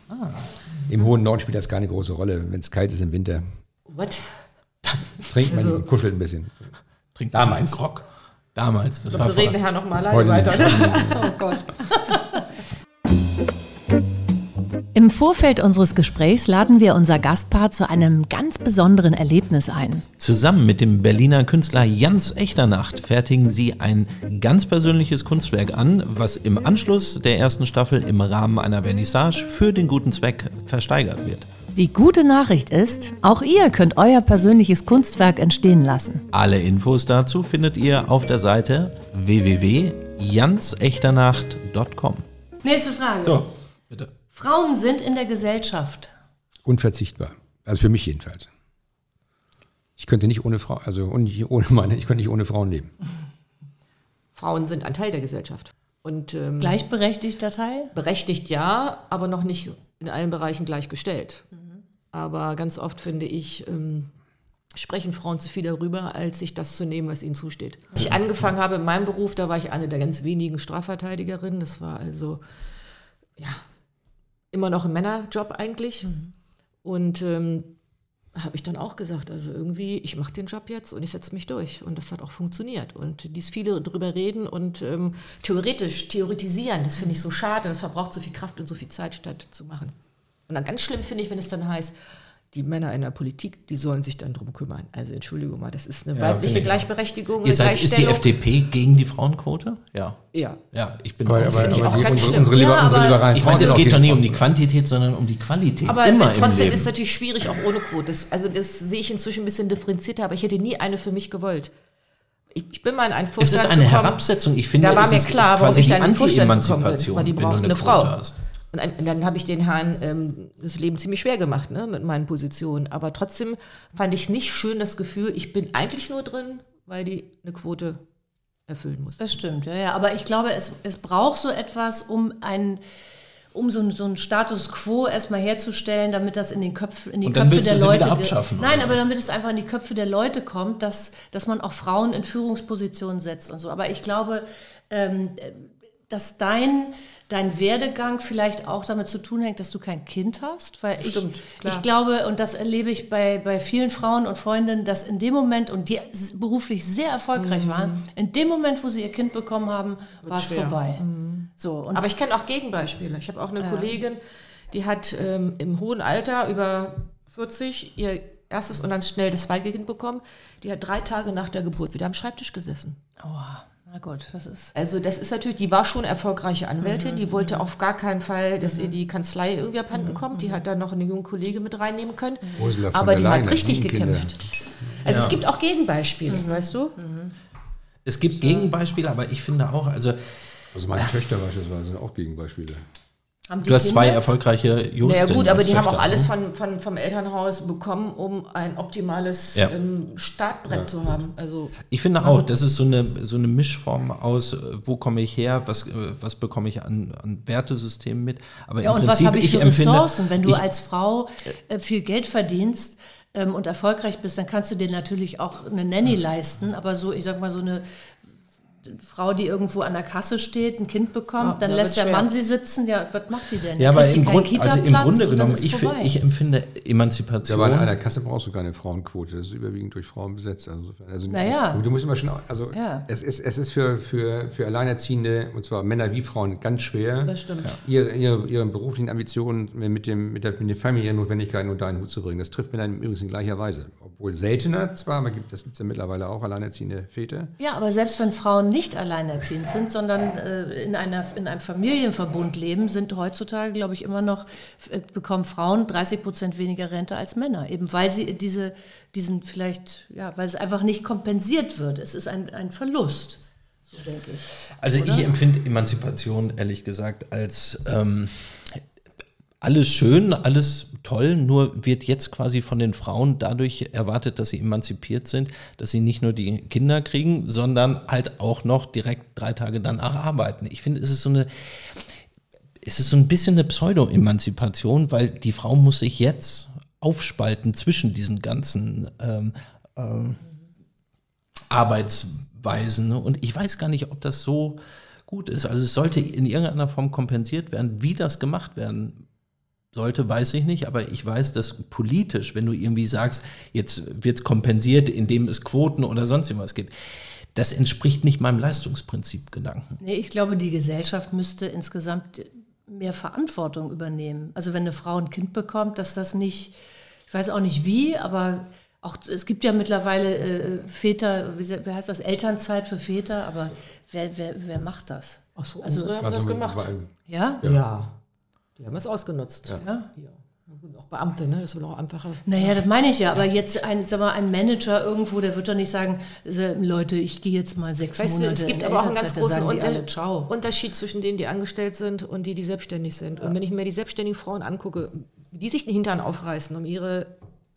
im hohen Norden spielt das keine große Rolle. Wenn es kalt ist im Winter, What? trinkt man, Also- kuschelt ein bisschen. Trink Damals. Grog. Damals, das Ich war wir reden nachher noch mal alleine weiter. Ne? Oh Gott. Im Vorfeld unseres Gesprächs laden wir unser Gastpaar zu einem ganz besonderen Erlebnis ein. Zusammen mit dem Berliner Künstler Jans Echternacht fertigen sie ein ganz persönliches Kunstwerk an, was im Anschluss der ersten Staffel im Rahmen einer Vernissage für den guten Zweck versteigert wird. Die gute Nachricht ist, auch ihr könnt euer persönliches Kunstwerk entstehen lassen. Alle Infos dazu findet ihr auf der Seite www.jansechternacht.com. Nächste Frage. So. Frauen sind in der Gesellschaft. Unverzichtbar. Also für mich jedenfalls. Ich könnte nicht ohne Frau, also ohne meine, ich könnte nicht ohne Frauen leben. Frauen sind ein Teil der Gesellschaft. Und ähm, Gleichberechtigter Teil? berechtigt ja, aber noch nicht in allen Bereichen gleichgestellt. Aber ganz oft finde ich, ähm, sprechen Frauen zu viel darüber, als sich das zu nehmen, was ihnen zusteht. Als ich angefangen habe in meinem Beruf, da war ich eine der ganz wenigen Strafverteidigerinnen. Das war also, ja, immer noch ein Männerjob eigentlich. Und ähm, habe ich dann auch gesagt, also irgendwie, ich mache den Job jetzt und ich setze mich durch. Und das hat auch funktioniert. Und dies viele drüber reden und ähm, theoretisch theoretisieren, das finde ich so schade. Das verbraucht so viel Kraft und so viel Zeit, statt zu machen. Und dann ganz schlimm finde ich, wenn es dann heißt, die Männer in der Politik, die sollen sich dann drum kümmern. Also Entschuldigung mal, das ist eine Ja, weibliche. Gleichberechtigung. Ihr seid, ist die. FDP gegen die Frauenquote? Ja. Ja. Ja, ich bin Aber, auch- aber, finde ich aber auch die, ganz unsere, schlimm. unsere, Liber, Ja, unsere aber- liberalen Ich sind es geht doch nicht um die Quantität, sondern um die Qualität. Aber Immer im trotzdem Leben. ist es natürlich schwierig, auch ohne Quote. Das, also das sehe ich inzwischen ein bisschen differenzierter, aber ich hätte nie eine für mich gewollt. Ich, ich bin mal in einen es Vorstand ist eine gekommen. Herabsetzung. Ich finde, Da war es mir ist klar, warum quasi ich die dann in den Vorstand gekommen bin, weil die wenn du brauchten eine Frau. Hast. Und dann habe ich den Herrn ähm, das Leben ziemlich schwer gemacht ne, mit meinen Positionen. Aber trotzdem fand ich nicht schön das Gefühl, ich bin eigentlich nur drin, weil die eine Quote erfüllen muss. Das stimmt, ja, ja. Aber ich glaube, es, es braucht so etwas, um ein um so, ein- so einen Status quo erstmal herzustellen, damit das in den Köpfen, in die Und dann Köpfe der Leute. abschaffen, Nein, oder? aber damit es einfach in die Köpfe der Leute kommt, dass, dass man auch Frauen in Führungspositionen setzt und so. Aber ich glaube, ähm, dass dein, dein Werdegang vielleicht auch damit zu tun hängt, dass du kein Kind hast? Weil ich, Stimmt, ich glaube, und das erlebe ich bei, bei vielen Frauen und Freundinnen, dass in dem Moment, und die beruflich sehr erfolgreich waren, in dem Moment, wo sie ihr Kind bekommen haben, war es vorbei. So, und Aber ich kenne auch Gegenbeispiele. Ich habe auch eine Kollegin, die hat ähm, im hohen Alter, über 40, ihr erstes und dann schnell das zweite Kind bekommen. Die hat drei Tage nach der Geburt wieder am Schreibtisch gesessen. oh, na gut, das ist. Also das ist natürlich, die war schon erfolgreiche Anwältin, die wollte auf gar keinen Fall, dass ihr die Kanzlei irgendwie abhanden kommt. Die hat dann noch eine junge Kollegin mit reinnehmen können. Ursula von Aber der die Leyen hat richtig Kinder. gekämpft. Also es gibt auch Gegenbeispiele, weißt du? Es gibt Gegenbeispiele, aber ich finde auch, also Also meine Töchter beispielsweise sind auch Gegenbeispiele. Du hast zwei Kinder? erfolgreiche Naja Juristinnen. gut, aber die haben auch alles ne? von, von, vom Elternhaus bekommen, um ein optimales Ja. ähm, Startbrett zu haben. Also Ich finde auch, das ist so eine, so eine Mischform aus, äh, wo komme ich her, was, äh, was bekomme ich an, an Wertesystemen mit. Aber Ja, im und was Prinzip, habe ich für empfinde, Ressourcen? Wenn du ich, als Frau äh, viel Geld verdienst ähm, und erfolgreich bist, dann kannst du dir natürlich auch eine Nanny leisten. Aber so, ich sag mal, so eine Frau, die irgendwo an der Kasse steht, ein Kind bekommt, Ja, dann da lässt der schwer. Mann sie sitzen. Ja, was macht die denn? Ja, aber im, Grund, also im Grunde genommen, ich, ich empfinde Ja, Emanzipation. aber in einer Kasse brauchst du keine Frauenquote. Das ist überwiegend durch Frauen besetzt. Also, also Naja. Du musst immer schon, also Ja. es ist, es ist für, für, für Alleinerziehende, und zwar Männer wie Frauen, ganz schwer, Das stimmt. ihre, ihre, ihre beruflichen Ambitionen mit, dem, mit, der, mit den familiären Notwendigkeiten unter einen Hut zu bringen. Das trifft Männer übrigens in gleicher Weise. Obwohl seltener zwar, aber gibt, das gibt es ja mittlerweile auch, alleinerziehende Väter. Ja, aber selbst wenn Frauen nicht alleinerziehend sind, sondern äh, in, einer, in einem Familienverbund leben, sind heutzutage, glaube ich, immer noch, äh, bekommen Frauen 30 Prozent weniger Rente als Männer. Eben weil sie diese, diesen vielleicht, ja, weil es einfach nicht kompensiert wird. Es ist ein, ein Verlust. So denke ich. Also ich empfinde Emanzipation ehrlich gesagt als ähm, alles schön, alles toll, nur wird jetzt quasi von den Frauen dadurch erwartet, dass sie emanzipiert sind, dass sie nicht nur die Kinder kriegen, sondern halt auch noch direkt drei Tage danach arbeiten. Ich finde, es ist so eine, es ist so ein bisschen eine Pseudo-Emanzipation, weil die Frau muss sich jetzt aufspalten zwischen diesen ganzen ähm, ähm, Arbeitsweisen. Und ich weiß gar nicht, ob das so gut ist. Also es sollte in irgendeiner Form kompensiert werden. Wie das gemacht werden sollte, weiß ich nicht. Aber ich weiß, dass politisch, wenn du irgendwie sagst, jetzt wird es kompensiert, indem es Quoten oder sonst irgendwas gibt, das entspricht nicht meinem Leistungsprinzip-Gedanken. Nee, ich glaube, die Gesellschaft müsste insgesamt mehr Verantwortung übernehmen. Also wenn eine Frau ein Kind bekommt, dass das nicht, ich weiß auch nicht wie, aber auch es gibt ja mittlerweile äh, Väter, wie, wie heißt das, Elternzeit für Väter, aber wer, wer, wer macht das? Ach so, Also- unsere haben das gemacht. weil- Ja? Ja. Die haben es ausgenutzt. ja. Ja. Gut, Auch Beamte, ne? Das wird auch einfacher. Naja, das meine ich ja, aber jetzt ein, sag mal, ein Manager irgendwo, der wird doch nicht sagen, äh, Leute, ich gehe jetzt mal sechs Weißt du, Monate es gibt in aber auch einen ganz großen Unter alle, Ciao. Unterschied zwischen denen, die angestellt sind und die, die selbstständig sind. Und wenn ich mir die selbstständigen Frauen angucke, die sich den Hintern aufreißen, um ihre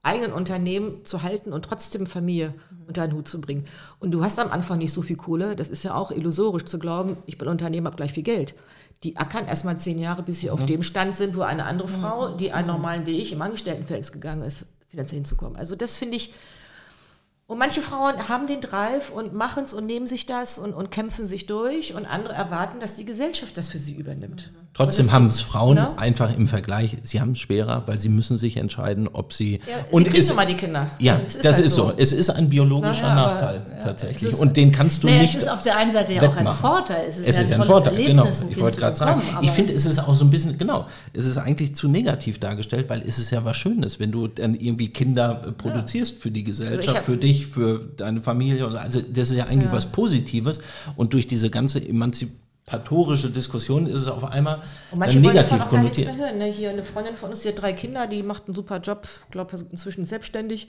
eigenen Unternehmen zu halten und trotzdem Familie unter einen Hut zu bringen. Und du hast am Anfang nicht so viel Kohle, das ist ja auch illusorisch zu glauben, ich bin Unternehmer, habe gleich viel Geld. Die ackern erst mal zehn Jahre, bis sie auf dem Stand sind, wo eine andere Frau, die einen normalen Weg im Angestelltenverhältnis gegangen ist, finanziell hinzukommen. Also das finde ich, und manche Frauen haben den Drive und machen es und nehmen sich das und, und kämpfen sich durch und andere erwarten, dass die Gesellschaft das für sie übernimmt. Trotzdem haben es Frauen ne? einfach im Vergleich, sie haben es schwerer, weil sie müssen sich entscheiden, ob sie... Ja, und sie kriegen nun mal die Kinder. Ja, Es das halt ist so. Es ist ein biologischer ja, aber- Nachteil ja, tatsächlich. ist- und den kannst du Naja, nicht es ist auf der einen Seite ja auch ein. Vorteil. Es ist, Es ist ein ein tolles Vorteil, Erlebnis, genau. ein Ich wollte gerade sagen, ich aber- finde, es ist auch so ein bisschen, genau, es ist eigentlich zu negativ dargestellt, weil es ist ja was Schönes, wenn du dann irgendwie Kinder äh, produzierst für die Gesellschaft, Also ich hab- für dich, für deine Familie. Also das ist ja eigentlich was Positives. Und durch diese ganze emanzipatorische Diskussion ist es auf einmal Und manche dann wollen negativ auch gar nichts konnotiert. mehr hören. Ne? Hier eine Freundin von uns, die hat drei Kinder, die macht einen super Job, glaube inzwischen selbstständig.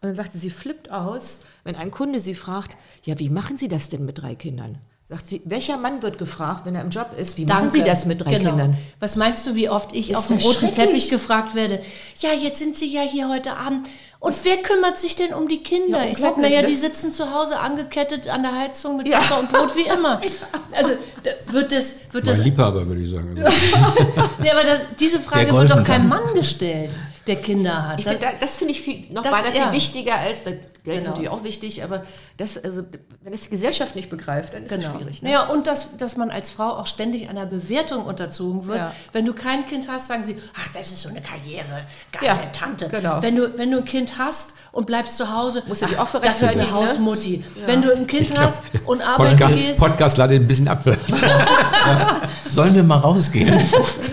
Und dann sagte sie, flippt aus, wenn ein Kunde sie fragt, ja, wie machen Sie das denn mit drei Kindern? Sagt sie, welcher Mann wird gefragt, wenn er im Job ist, wie machen Sie das mit drei genau. Kindern? Was meinst du, wie oft ich Ist auf dem das roten? Teppich gefragt werde? Ja, jetzt sind Sie ja hier heute Abend. Und wer kümmert sich denn um die Kinder? Ja, ich sag, naja, ne? die sitzen zu Hause angekettet an der Heizung mit Ja. Wasser und Brot wie immer. Also da wird das, wird das Mein Liebhaber, würde ich sagen. Also, Nee, aber das, diese Frage Der wird doch golfen kein kann. Mann gestellt. der Kinder hat. Ich Das- find, da- das finde ich viel, noch Das- ja. viel wichtiger als das Geld ist Genau. natürlich auch wichtig, aber das, also, wenn es die Gesellschaft nicht begreift, dann ist es Genau. schwierig. Ne? Naja, und dass, dass man als Frau auch ständig einer Bewertung unterzogen wird. Ja. Wenn du kein Kind hast, sagen sie, ach, das ist so eine Karriere, geile Ja, Tante. genau. Wenn, du, wenn du ein Kind hast und bleibst zu Hause, Musst du dich ach, auch das ist eine ne? Hausmutti. Wenn du ein Kind hast und arbeiten Podcast, gehst, Podcast leider ein bisschen ab. Sollen wir mal rausgehen?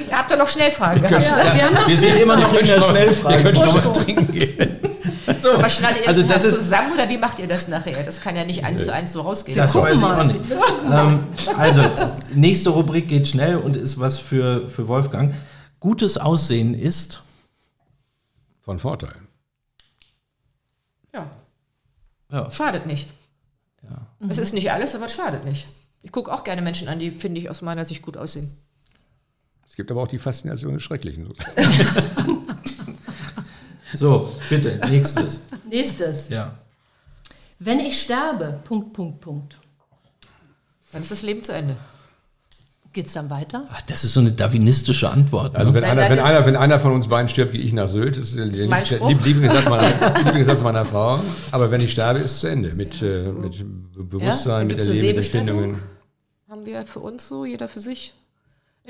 Ihr habt doch noch Schnellfragen ja, wir haben noch Wir sind immer noch in der Schnellfrage. Ihr könnt schon mal was trinken gehen. So, Aber schneidet ihr also das, ist zusammen oder wie macht ihr das nachher? Das kann ja nicht eins zu eins so rausgehen. Das gucken weiß ich mal. auch nicht. ähm, also, nächste Rubrik geht schnell und ist was für, für Wolfgang. Gutes Aussehen ist. Von Vorteil. ja. Ja. Schadet nicht. Es ist nicht alles, aber es schadet nicht. Ich gucke auch gerne Menschen an, die, finde ich, aus meiner Sicht gut aussehen. Es gibt aber auch die Faszination des Schrecklichen. So, bitte, nächstes. nächstes. Ja. Wenn ich sterbe, Punkt, Punkt, Punkt. Dann ist das Leben zu Ende. Geht's dann weiter? Ach, das ist so eine darwinistische Antwort. Also ne? wenn Wenn einer, wenn, einer, wenn einer von uns beiden stirbt, gehe ich nach Sylt. Das ist der Lieblingssatz meiner, Lieblingssatz meiner Frau. Aber wenn ich sterbe, ist es zu Ende. Mit, äh, mit Be- Bewusstsein, Dann mit Erleben, mit. Empfindungen. Haben wir für uns so, jeder für sich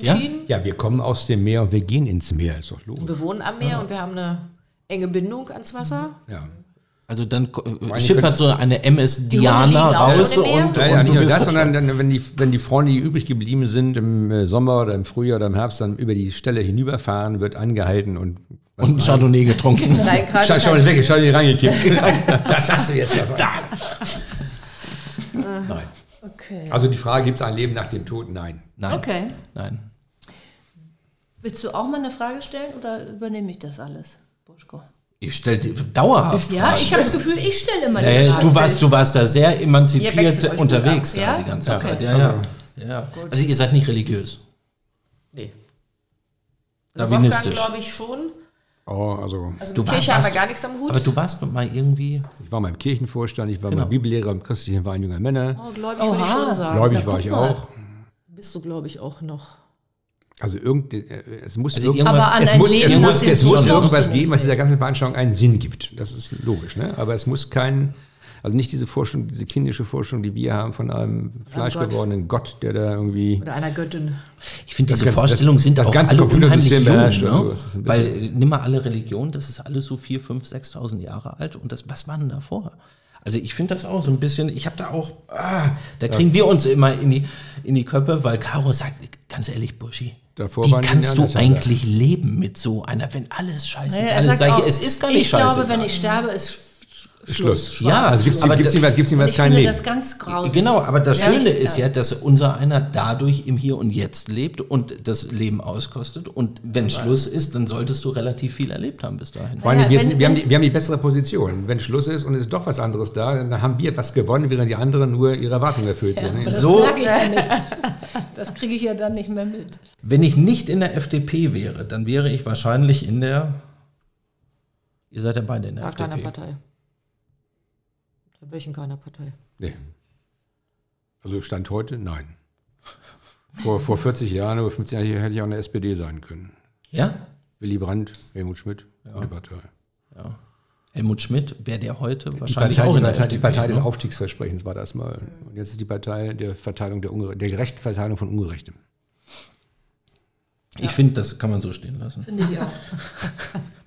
Ja? entschieden. Ja, wir kommen aus dem Meer und wir gehen ins Meer. Ist doch logisch. Wir wohnen am Meer und wir haben eine enge Bindung ans Wasser. Ja. Also dann äh, Meine schippert so eine MS Diana raus Meer? und, Ja, ja, und nicht nur das, sondern dann, wenn, die, wenn die Freunde, die übrig geblieben sind, im äh, Sommer oder im Frühjahr oder im Herbst dann über die Stelle hinüberfahren, wird angehalten und was und Chardonnay getrunken. Nein, Schau, schau nicht weg, schau nicht reingekippt. das hast du jetzt. Da. Nein. Okay. Also die Frage, gibt es ein Leben nach dem Tod? Nein. Nein, Okay. nein. Willst du auch mal eine Frage stellen oder übernehme ich das alles, Buschko? Ich stelle dir dauerhaft. Ja, Fragen. ich habe das Gefühl, ich stelle immer die Äh, Frage. du, warst, du warst da sehr emanzipiert euch unterwegs ab. die ganze Ja? Zeit. Okay. Ja, ja. ja. Also ihr seid nicht religiös. Nee. Darwinistisch. Glaube ich schon. Oh, also Also Du Kirche haben wir warst- gar nichts am Hut. Aber du warst mal irgendwie. ich war mal im Kirchenvorstand, ich war Genau. mal Bibellehrer im christlichen Verein junger Männer. oh, gläubig würde ich Oha. schon sagen. Gläubig war ich mal. auch. Bist du, glaube ich, auch noch. Also irgend, äh, es muss, Also irgend- irgendwas- es muss, es muss, es muss irgendwas geben, was dieser ganzen Veranstaltung einen Sinn gibt. Das ist logisch. Ne? Aber es muss kein, also nicht diese Vorstellung, diese kindische Vorstellung, die wir haben von einem fleischgewordenen Gott, der da irgendwie Oder einer Göttin. Ich finde, diese ganze- Vorstellungen das- sind das auch ganze alle Computersystem beherrscht, jung, also ne? ein Weil bisschen- äh, nimm mal alle Religionen, das ist alles so 4, 5, 6.000 Jahre alt. Und das, was war denn davor? Also ich finde das auch so ein bisschen, ich habe da auch, ah, da kriegen wir uns immer in die, in die Köpfe, weil Caro sagt, ganz ehrlich, Buschi, Davor wie kannst du eigentlich leben mit so einer, wenn alles scheiße Naja, alles auch, ich, es ist gar nicht ich scheiße. glaube, wenn ich sterbe, ist Schluss. Schluss. Ja, Also gibt es Aber gibt's da- niemals, gibt's ich kein finde Leben. das ganz grausig. Genau, aber das Ja, Schöne ist ja, dass unser einer dadurch im Hier und Jetzt lebt und das Leben auskostet. Und wenn Schluss ist, dann solltest du relativ viel erlebt haben bis dahin. Vor allem, Naja, wir, wenn- sind, wir, haben die, wir haben die bessere Position. Wenn Schluss ist und es ist doch was anderes da, dann haben wir was gewonnen, während die anderen nur ihre Erwartungen erfüllt sind. Das So- ja nicht. Das kriege ich ja dann nicht mehr mit. Wenn ich nicht in der FDP wäre, dann wäre ich wahrscheinlich in der. Ihr seid ja beide in der Gar FDP. Partei. Da wäre ich in keiner Partei. Nee. Also Stand heute, nein. Vor, vor 40 Jahren oder 50 Jahren hätte ich auch in der SPD sein können. Ja? Willy Brandt, Helmut Schmidt, gute Partei. Helmut Schmidt wäre der heute Die wahrscheinlich Partei, auch die in der Partei, FDP. die Partei des ne? Aufstiegsversprechens war das mal. Und jetzt ist die Partei der Verteilung der, Unge der gerechten Verteilung von Ungerechtem. Ich finde, das kann man so stehen lassen. Finde ich auch.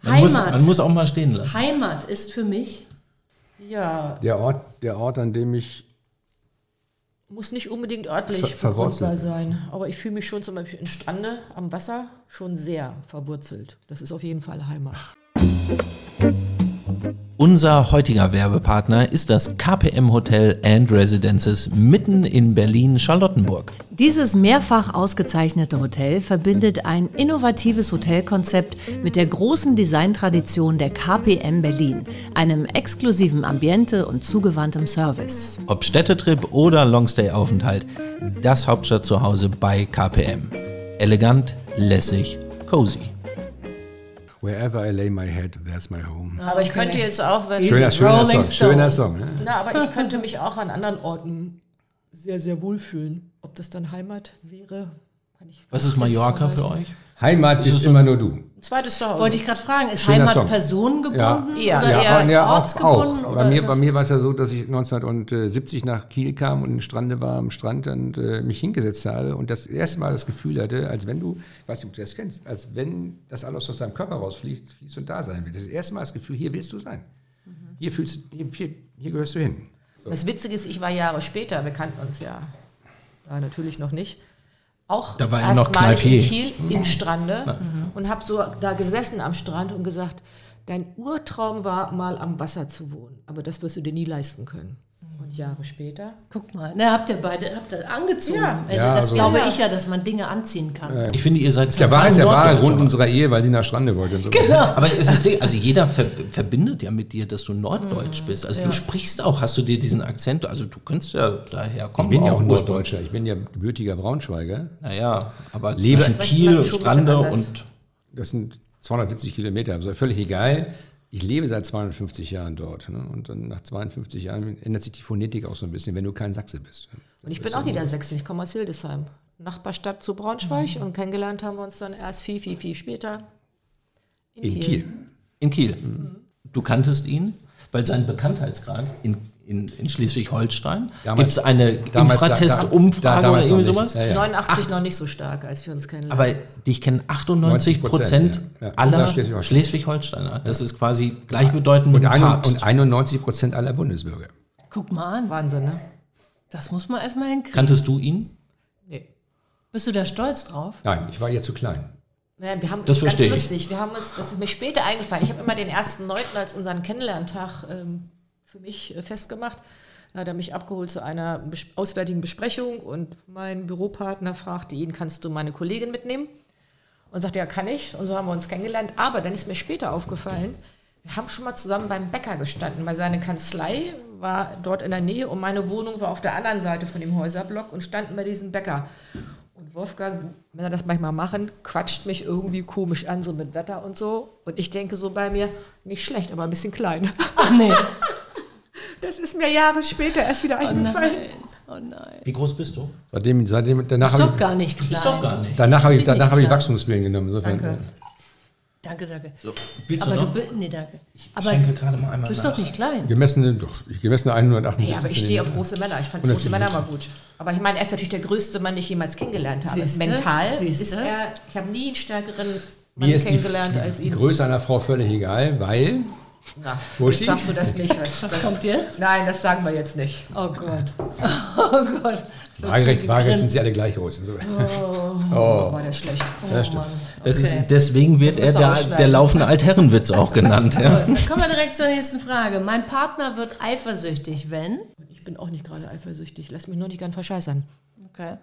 Man muss, Heimat. man muss auch mal stehen lassen. Heimat ist für mich Ja, Der Ort, der Ort, an dem ich muss nicht unbedingt örtlich Ver- verwurzelt. sein. Aber ich fühle mich schon zum Beispiel in Strande am Wasser schon sehr verwurzelt. Das ist auf jeden Fall Heimat. Unser heutiger Werbepartner ist das KPM Hotel and Residences mitten in Berlin-Charlottenburg. Dieses mehrfach ausgezeichnete Hotel verbindet ein innovatives Hotelkonzept mit der großen Designtradition der KPM Berlin, einem exklusiven Ambiente und zugewandtem Service. Ob Städtetrip oder Longstay-Aufenthalt, das Hauptstadtzuhause bei KPM. Elegant, lässig, cozy. Wherever I lay my head, there's my home. Aber ich könnte jetzt auch, wenn Schöner, schöner Rolling Song, schöner. Song. Ne? Na, aber ich könnte mich auch an anderen Orten sehr, sehr wohlfühlen. Ob das dann Heimat wäre, kann ich. Was ist Mallorca für euch? Heimat bist immer nur du. Zweites Zuhause. Wollte ich gerade fragen, ist Schöner Heimat Song. personengebunden Ja. oder Ja, eher ja, ortsgebunden? auch. Oder Bei mir, bei mir war es ja so, dass ich 1970 nach Kiel kam und im Strande war am Strand und äh, mich hingesetzt habe und das erste Mal das Gefühl hatte, als wenn du, ich weiß nicht, ob du das kennst, als wenn das alles aus deinem Körper rausfließt fließt und da sein will. Das erste Mal das Gefühl, hier willst du sein. Hier fühlst du, hier, hier, hier gehörst du hin. Das Witzige ist, ich war Jahre später, wir kannten uns ja da natürlich noch nicht, auch Da war er noch erstmalig in. Kiel im Strande und habe so da gesessen am Strand und gesagt, dein Urtraum war mal am Wasser zu wohnen, aber das wirst du dir nie leisten können. Und Jahre später, Guck mal, na, habt ihr beide habt ihr angezogen. Ja. Also Ja, das also- glaube Ja. ich ja, dass man Dinge anziehen kann. Ich finde, ihr seid Der war, ist der wahre. Grund unserer Ehe, weil sie nach Strande wollte. Und so. Genau. Aber es ist also jeder ver verbindet ja mit dir, dass du Norddeutsch Mhm. bist. Also du sprichst auch, hast du dir diesen Akzent, also du könntest ja daher kommen. Ich bin ja auch. Norddeutscher, ich bin ja gebürtiger Braunschweiger. Naja, aber Lebe- zwischen Spricht Kiel, Strande und Das sind 270 Kilometer, also völlig egal. Ich lebe seit 250 Jahren dort. Ne? Und dann nach 52 Jahren ändert sich die Phonetik auch so ein bisschen, wenn du kein Sachse bist. und ich bin auch Niedersächsin, ich komme aus Hildesheim, Nachbarstadt zu Braunschweig und kennengelernt haben wir uns dann erst viel, viel, viel später In Kiel. in Kiel. Du kanntest ihn, weil sein Bekanntheitsgrad in, in, in Schleswig-Holstein gibt es eine damals- da- Infratest-Umfrage da- oder irgendwie sowas. Ja, ja. 89 noch nicht so stark, als wir uns kennenlernen. Aber dich kennen 98 Prozent ja. Ja. aller Schleswig-Holsteiner. Schleswig-Holsteiner. Das ist quasi gleichbedeutend mit ein, Papst. und 91 Prozent aller Bundesbürger. Guck mal an, Wahnsinn, ne? das muss man erstmal hinkriegen. Kanntest du ihn? Nee. Bist du da stolz drauf? Nein, ich war ihr zu klein. Naja, wir haben Das ganz verstehe ich. lustig. Wir haben uns, das ist mir später eingefallen. Ich habe immer den ersten Neunten als unseren Kennenlerntag ähm, für mich äh, festgemacht. Da hat er mich abgeholt zu einer auswärtigen Besprechung und mein Büropartner fragte ihn, kannst du meine Kollegin mitnehmen? Und sagte, ja, kann ich. Und so haben wir uns kennengelernt. Aber dann ist mir später aufgefallen, wir haben schon mal zusammen beim Bäcker gestanden, weil seine Kanzlei war dort in der Nähe und meine Wohnung war auf der anderen Seite von dem Häuserblock und standen bei diesem Bäcker. Und Wolfgang, wenn er das manchmal machen, quatscht mich irgendwie komisch an, so mit Wetter und so. Und ich denke so bei mir, nicht schlecht, aber ein bisschen klein. Ach nee. Das ist mir Jahre später erst wieder Oh eingefallen. nein. Oh nein. Wie groß bist du? Seitdem, seitdem, danach Ist habe doch ich, gar nicht klein. Ist doch gar nicht. danach habe ich, danach habe ich klein. Wachstumspillen genommen. Insofern, Danke. Danke, danke. So, willst Aber du du noch? bist, nee, danke. ich Aber schenke gerade mal einmal bist nach. doch nicht klein. gemessene, doch, ich gemessene 178 Ja, aber ich stehe auf große Männer. Ich fand 170. große Männer mal gut. Aber ich meine, er ist natürlich der größte Mann, den ich jemals kennengelernt habe. Siehste? Mental Siehste? ist er, ich habe nie einen stärkeren Mann Mir ist die, kennengelernt als die ihn. Größe einer Frau völlig egal, weil Na, Wo jetzt steht- sagst du das nicht. Was, Was das, kommt jetzt? Nein, das sagen wir jetzt nicht. Oh Gott. Oh Gott. Waagerecht, waagerecht sind sie alle gleich groß. Oh, war der schlecht. Ja, stimmt. Das ist, deswegen wird Das er der, der laufende Altherrenwitz auch genannt. Ja. Dann kommen wir direkt zur nächsten Frage. Mein Partner wird eifersüchtig, wenn? Ich bin auch nicht gerade eifersüchtig. Lass mich nur nicht gern verscheißern. Okay.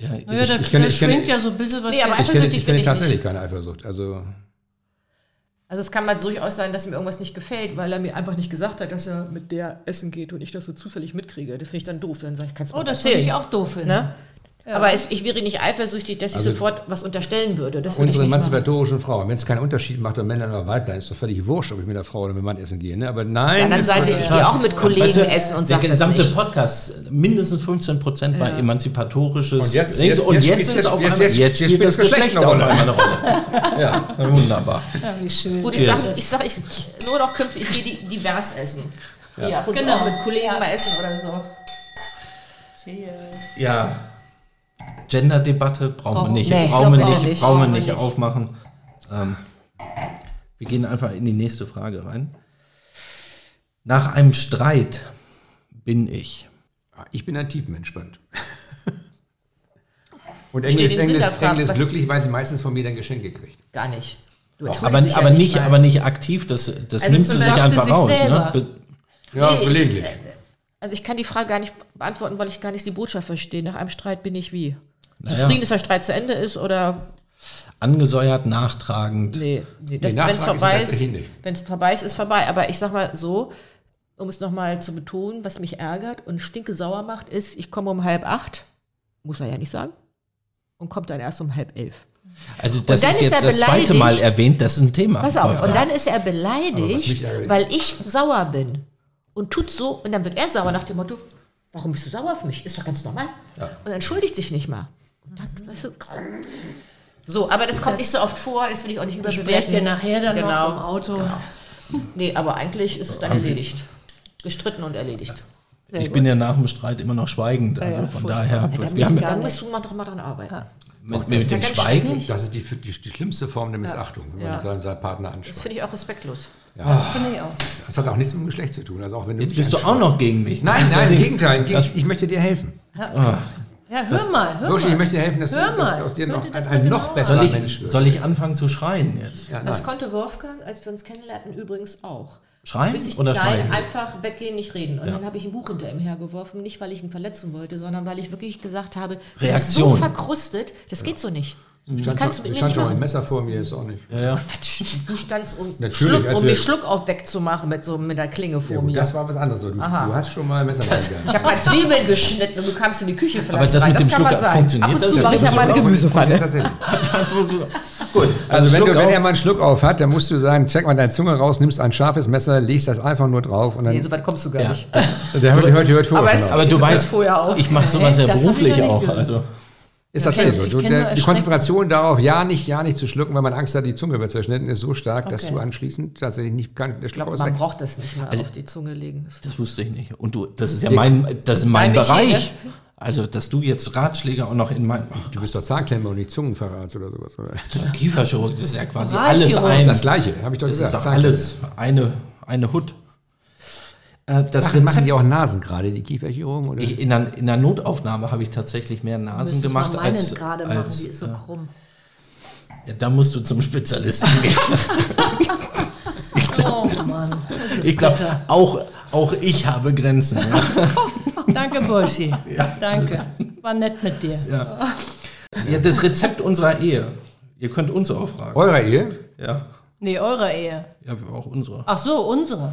Ja, da, ich da kenne- ich kenne- schwingt ja so ein bisschen was. Nee, aber Ich kenne, Eifersüchtig ich kenne tatsächlich keine Eifersucht. Also Also es kann mal durchaus sein, dass mir irgendwas nicht gefällt, weil er mir einfach nicht gesagt hat, dass er mit der essen geht und ich das so zufällig mitkriege. Das finde ich dann doof. Dann sage ich, kannst du oh, mal das finde ich auch doof finden. Ne? Aber es, ich wäre nicht eifersüchtig, dass ich Also- sofort was unterstellen würde. Das würde ich unsere nicht machen. emanzipatorischen Frauen, wenn es keinen Unterschied macht, ob Männlein oder Weiblein, ist doch völlig wurscht, ob ich mit einer Frau oder mit einem Mann essen gehe. Ne? Aber nein, Auf der anderen Seite, ich gehe auch mit Kollegen Weißt du, essen und der sage das gesamte nicht. Podcast, mindestens 15 Prozent war emanzipatorisches. Und jetzt- jetzt- und jetzt jetzt, spielt- ist auf jetzt- einmal, jetzt- jetzt, jetzt spielt das Geschlecht auf einmal eine Rolle. Ja, wunderbar. Ja, wie schön. Gut, ich sage ich sag, ich, nur noch künftig, ich gehe divers essen. Ja, ab und Genau. zu auch mit Kollegen mal essen oder so. Cheers. Ja. Gender-Debatte brauchen wir nicht, nee, brauchen wir ich nicht, nicht. brauchen wir nicht aufmachen. Ähm, wir gehen einfach in die nächste Frage rein. Nach einem Streit bin ich. ich bin ein tiefenentspannt. Und Englisch, Englisch, Englisch glücklich, weil sie meistens von mir dann Geschenke kriegt. Gar nicht. Du Aber, aber, nicht, mal. aber nicht aktiv, das, das Also nimmt sie sich einfach sich raus. Ne? Be- Ja, Nee, gelegentlich. Also ich kann die Frage gar nicht beantworten, weil ich gar nicht die Botschaft verstehe. Nach einem Streit bin ich wie? Naja. Zufrieden, dass der Streit zu Ende ist oder Angesäuert, nachtragend. nee, nee das, Nee, wenn es ist vorbei ist, wenn es vorbei ist, ist vorbei. Aber ich sag mal so, um es nochmal zu betonen, was mich ärgert und stinke sauer macht, ist, ich komme um halb acht, muss er ja nicht sagen, und kommt dann erst um halb elf. Also das ist ist jetzt das zweite Mal beleidigt. erwähnt, das ist ein Thema. Pass auf, und dann ist er beleidigt, weil ich sauer bin. Und tut so, und dann wird er sauer nach dem Motto, warum bist du sauer auf mich? Ist doch ganz normal. Und entschuldigt sich nicht mal. So, aber das kommt Das- nicht so oft vor, das will ich auch nicht überbewerten. Ihr nachher dann genau. noch im Auto. Nee, aber eigentlich ist es dann erledigt. Gestritten und erledigt. Sehr Ich gut. bin ja nach dem Streit immer noch schweigend. Also ja, von furchtbar. daher, Ja, wir haben gar Dann musst du mal doch mal dran arbeiten. mit, mit ja dem Schweigen. Das ist die, die, die schlimmste Form der Missachtung, wenn Ja. man seinen- seinen Partner Das anschaut. finde ich auch respektlos. Finde ich auch. Das hat auch nichts mit dem Geschlecht zu tun. Also auch wenn du Jetzt bist du auch noch gegen mich. Nein, Das nein, im Gegenteil. Ich, ich möchte dir helfen. Ja, hör mal, hör ich mal. möchte dir helfen, dass, Hör du, dass aus dir noch ein, das ein noch besserer Soll Mensch ich, wird. soll ich anfangen zu schreien jetzt? Ja, Das nein. konnte Wolfgang, als wir uns kennenlernten, übrigens auch. Schreien Bis ich, oder nein, schweigen? einfach weggehen, nicht reden. Und dann habe ich ein Buch hinter ihm hergeworfen, nicht weil ich ihn verletzen wollte, sondern weil ich wirklich gesagt habe, du bist so Reaktion. verkrustet, das geht so nicht. Das Stand kannst du schon, mit mir stand nicht schon ein. Messer vor mir, ist auch nicht. Ja, ja. Du standst, um, Natürlich, Schluck, um wir- mich Schluck auf wegzumachen mit so mit der Klinge vor Ja, gut, mir. das war was anderes. Du, du hast schon mal ein Messer ich reingegangen. habe mal Zwiebeln geschnitten und du kamst in die Küche vielleicht Aber das rein. mit dem kann Schluck funktioniert Ab und das? zu mache ich das ja mal eine Gemüsepfanne. Gut. Also wenn, du, wenn er mal einen Schluck auf hat, dann musst du sagen, check mal deine Zunge raus, nimmst ein scharfes Messer, legst das einfach nur drauf und dann... Nee, so weit kommst du gar Ja. nicht. der hört, hört, hört vor. Aber. Aber du Ich das weißt, vorher auf. ich mache sowas ja das ich beruflich auch. Also ist tatsächlich kenn- so. die. Konzentration darauf, ja nicht, ja nicht zu schlucken, weil man Angst hat, die Zunge wird zerschnitten, ist so stark, dass Okay. du anschließend tatsächlich nicht kann. Der Ich Schluck glaube, ist man weg. braucht das nicht mehr auf die Zunge legen. das wusste ich nicht. Und du, das ist ja mein, das ist mein Dein Bereich. Also, dass du jetzt Ratschläge auch noch in mein oh, Du bist doch Zahnklemmer und nicht Zungenverrats oder sowas. Oder? Kieferchirurg, das ist ja quasi alles Das Das ist ein. das Gleiche, habe ich doch Das ist gesagt. doch Zahnklemmer. alles eine, eine Hut. Äh, Das Machen, machen Rezept, die auch Nasen gerade, die Kieferchirurgen? Oder? ich, in, der, in der Notaufnahme habe ich tatsächlich mehr Nasen Müsstest gemacht mal meinen als, gerade machen, als die ist so krumm. ja, da musst du zum Spezialisten gehen. Oh Mann, das ist Ich glaube, bitter. auch, auch ich habe Grenzen. Ja. Danke, Burschi. Danke. War nett mit dir. Ja, das Rezept unserer Ehe. Ihr könnt uns auch fragen. Eurer Ehe? Ja, Nee, eure Ehe. ja auch unsere. Ach so, unsere.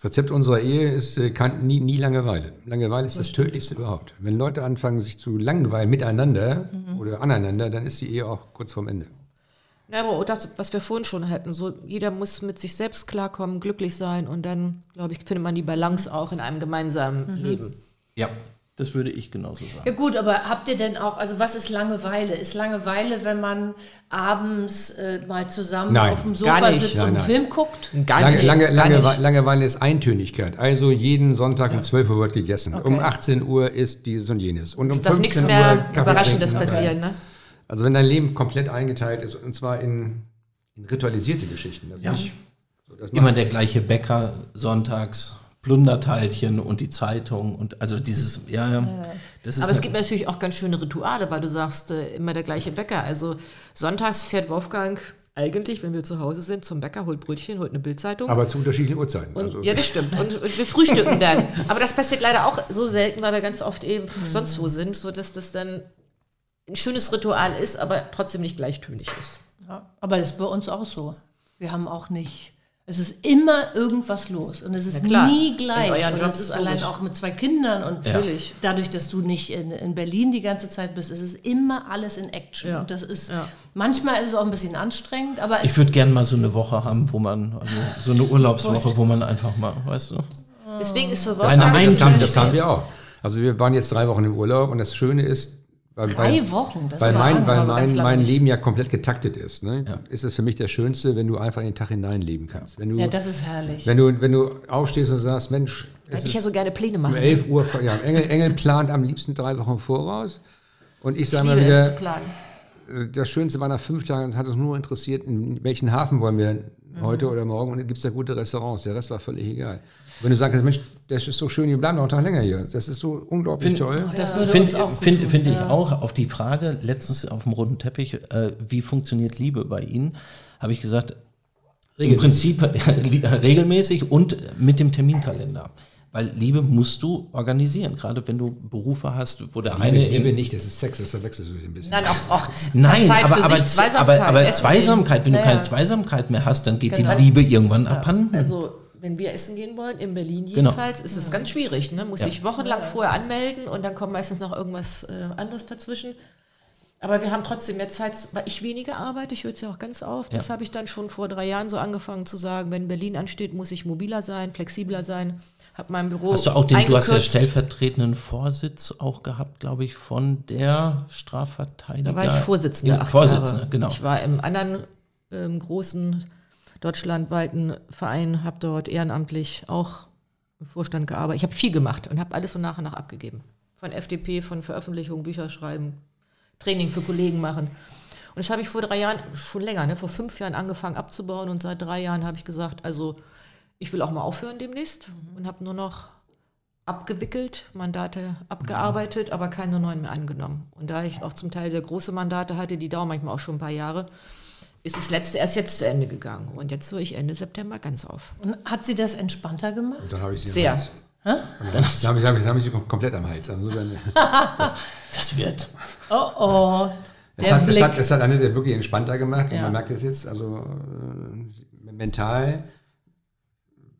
Das Rezept unserer Ehe ist äh, kann, nie, nie Langeweile. Langeweile ist das Tödlichste überhaupt. Wenn Leute anfangen, sich zu langweilen miteinander oder aneinander, dann ist die Ehe auch kurz vorm Ende. Ja, aber das, was wir vorhin schon hatten, so jeder muss mit sich selbst klarkommen, glücklich sein und dann, glaube ich, findet man die Balance auch in einem gemeinsamen Leben. Ja, das würde ich genauso sagen. Ja gut, aber habt ihr denn auch, also was ist Langeweile? Ist Langeweile, wenn man abends äh, mal zusammen Nein, auf dem gar Sofa nicht. sitzt Nein, und einen nein. Film guckt? Gar Lange, nicht. lange, gar lange, nicht. Langeweile ist Eintönigkeit. Also jeden Sonntag um 12 Uhr wird gegessen. Um 18 Uhr ist dieses und jenes. Und um Es darf nichts 15 mehr Uhr Überraschendes passieren, ne? Also wenn dein Leben komplett eingeteilt ist, und zwar in, in ritualisierte Geschichten. Ja. nicht- so, das Immer der gleiche Bäcker sonntags, Plunderteilchen und die Zeitung und also dieses, ja, ja. Das ist Aber es gibt natürlich auch ganz schöne Rituale, weil du sagst, äh, immer der gleiche Bäcker. Also sonntags fährt Wolfgang eigentlich, wenn wir zu Hause sind, zum Bäcker, holt Brötchen, holt eine Bildzeitung. aber zu unterschiedlichen Uhrzeiten. Und, Also, ja, das stimmt. Und, und wir frühstücken dann. Aber das passiert leider auch so selten, weil wir ganz oft eben sonst wo sind, sodass das dann ein schönes Ritual ist, aber trotzdem nicht gleichtönig ist. Ja, aber das ist bei uns auch so. Wir haben auch nicht. Es ist immer irgendwas los und es ist nie In gleich. euren Und das ist ist allein auch mit zwei Kindern und Natürlich. dadurch, dass du nicht in, in Berlin die ganze Zeit bist, ist es immer alles in Action. Ja. Und das ist Ja. manchmal ist es auch ein bisschen anstrengend, aber ich würde gerne mal so eine Woche haben, wo man, also so eine Urlaubswoche, wo man einfach mal, weißt du? Deswegen ist für Eine Wolfgang Ein- das, haben, Eintönigkeit. das haben wir auch. Also wir waren jetzt drei Wochen im Urlaub und das Schöne ist, weil, drei weil, Wochen. Das weil war mein, weil mein, mein. Leben ja komplett getaktet ist, ne, ist es für mich das Schönste, wenn du einfach in den Tag hineinleben kannst. Wenn du, ja, das ist herrlich. wenn du, wenn du aufstehst und sagst, Mensch, Weil es ich ja so gerne Pläne um mache. 11 Uhr, vor- ja, Engel, Engel plant am liebsten drei Wochen voraus. Und ich sage mal es wieder, planen. das Schönste war nach fünf Tagen, uns hat uns nur interessiert, in welchen Hafen wollen wir heute oder morgen und dann gibt es da gute Restaurants. Der Rest war völlig egal. Wenn du sagst, Mensch, das ist so schön, wir bleiben noch einen Tag länger hier. Das ist so unglaublich Find- toll. das würde Finde uns auch gut find, tun. find ich auch auf die Frage, letztens auf dem roten Teppich, äh, wie funktioniert Liebe bei Ihnen, habe ich gesagt, im Prinzip äh, regelmäßig und mit dem Terminkalender. Weil Liebe musst du organisieren, gerade wenn du Berufe hast, wo der eine Liebe, Liebe nicht, das ist Sex, das verwechselst du ein bisschen. Nein, auch, auch Nein, Zeit aber, für aber, sich, aber, aber Zweisamkeit, wenn du Ja, keine ja. Zweisamkeit mehr hast, dann geht Genau. die Liebe irgendwann abhanden. Also, wenn wir essen gehen wollen, in Berlin Genau. jedenfalls, ist es ganz schwierig. Ne? Muss Ja. ich wochenlang vorher anmelden und dann kommt meistens noch irgendwas äh, anderes dazwischen. Aber wir haben trotzdem mehr Zeit, weil ich weniger arbeite, ich höre es ja auch ganz auf. Das Ja. habe ich dann schon vor drei Jahren so angefangen zu sagen, wenn Berlin ansteht, muss ich mobiler sein, flexibler sein. habe mein Büro Hast du auch den, du hast ja stellvertretenden Vorsitz auch gehabt, glaube ich, von der Strafverteidiger. Da war ich Vorsitzende. Ja, Vorsitzende, genau. Ich war im anderen ähm, großen deutschlandweiten Verein, habe dort ehrenamtlich auch im Vorstand gearbeitet. Ich habe viel gemacht und habe alles so nach und nach abgegeben. Von FDP, von Veröffentlichung, Bücher schreiben, Training für Kollegen machen. Und das habe ich vor drei Jahren, schon länger, ne, vor fünf Jahren angefangen abzubauen und seit drei Jahren habe ich gesagt, also ich will auch mal aufhören demnächst und habe nur noch abgewickelt, Mandate abgearbeitet, aber keine neuen mehr angenommen. Und da ich auch zum Teil sehr große Mandate hatte, die dauern manchmal auch schon ein paar Jahre, ist das letzte erst jetzt zu Ende gegangen. Und jetzt höre ich Ende September ganz auf. Und hat sie das entspannter gemacht? Dann habe ich sie Sehr. am Hals. Dann habe ich, dann habe ich, dann habe ich sie komplett am Hals. Also dann, Das wird. Oh oh. es, Der hat, es, hat, es hat Annette wirklich entspannter gemacht. Und Ja. man merkt es jetzt, also äh, mental,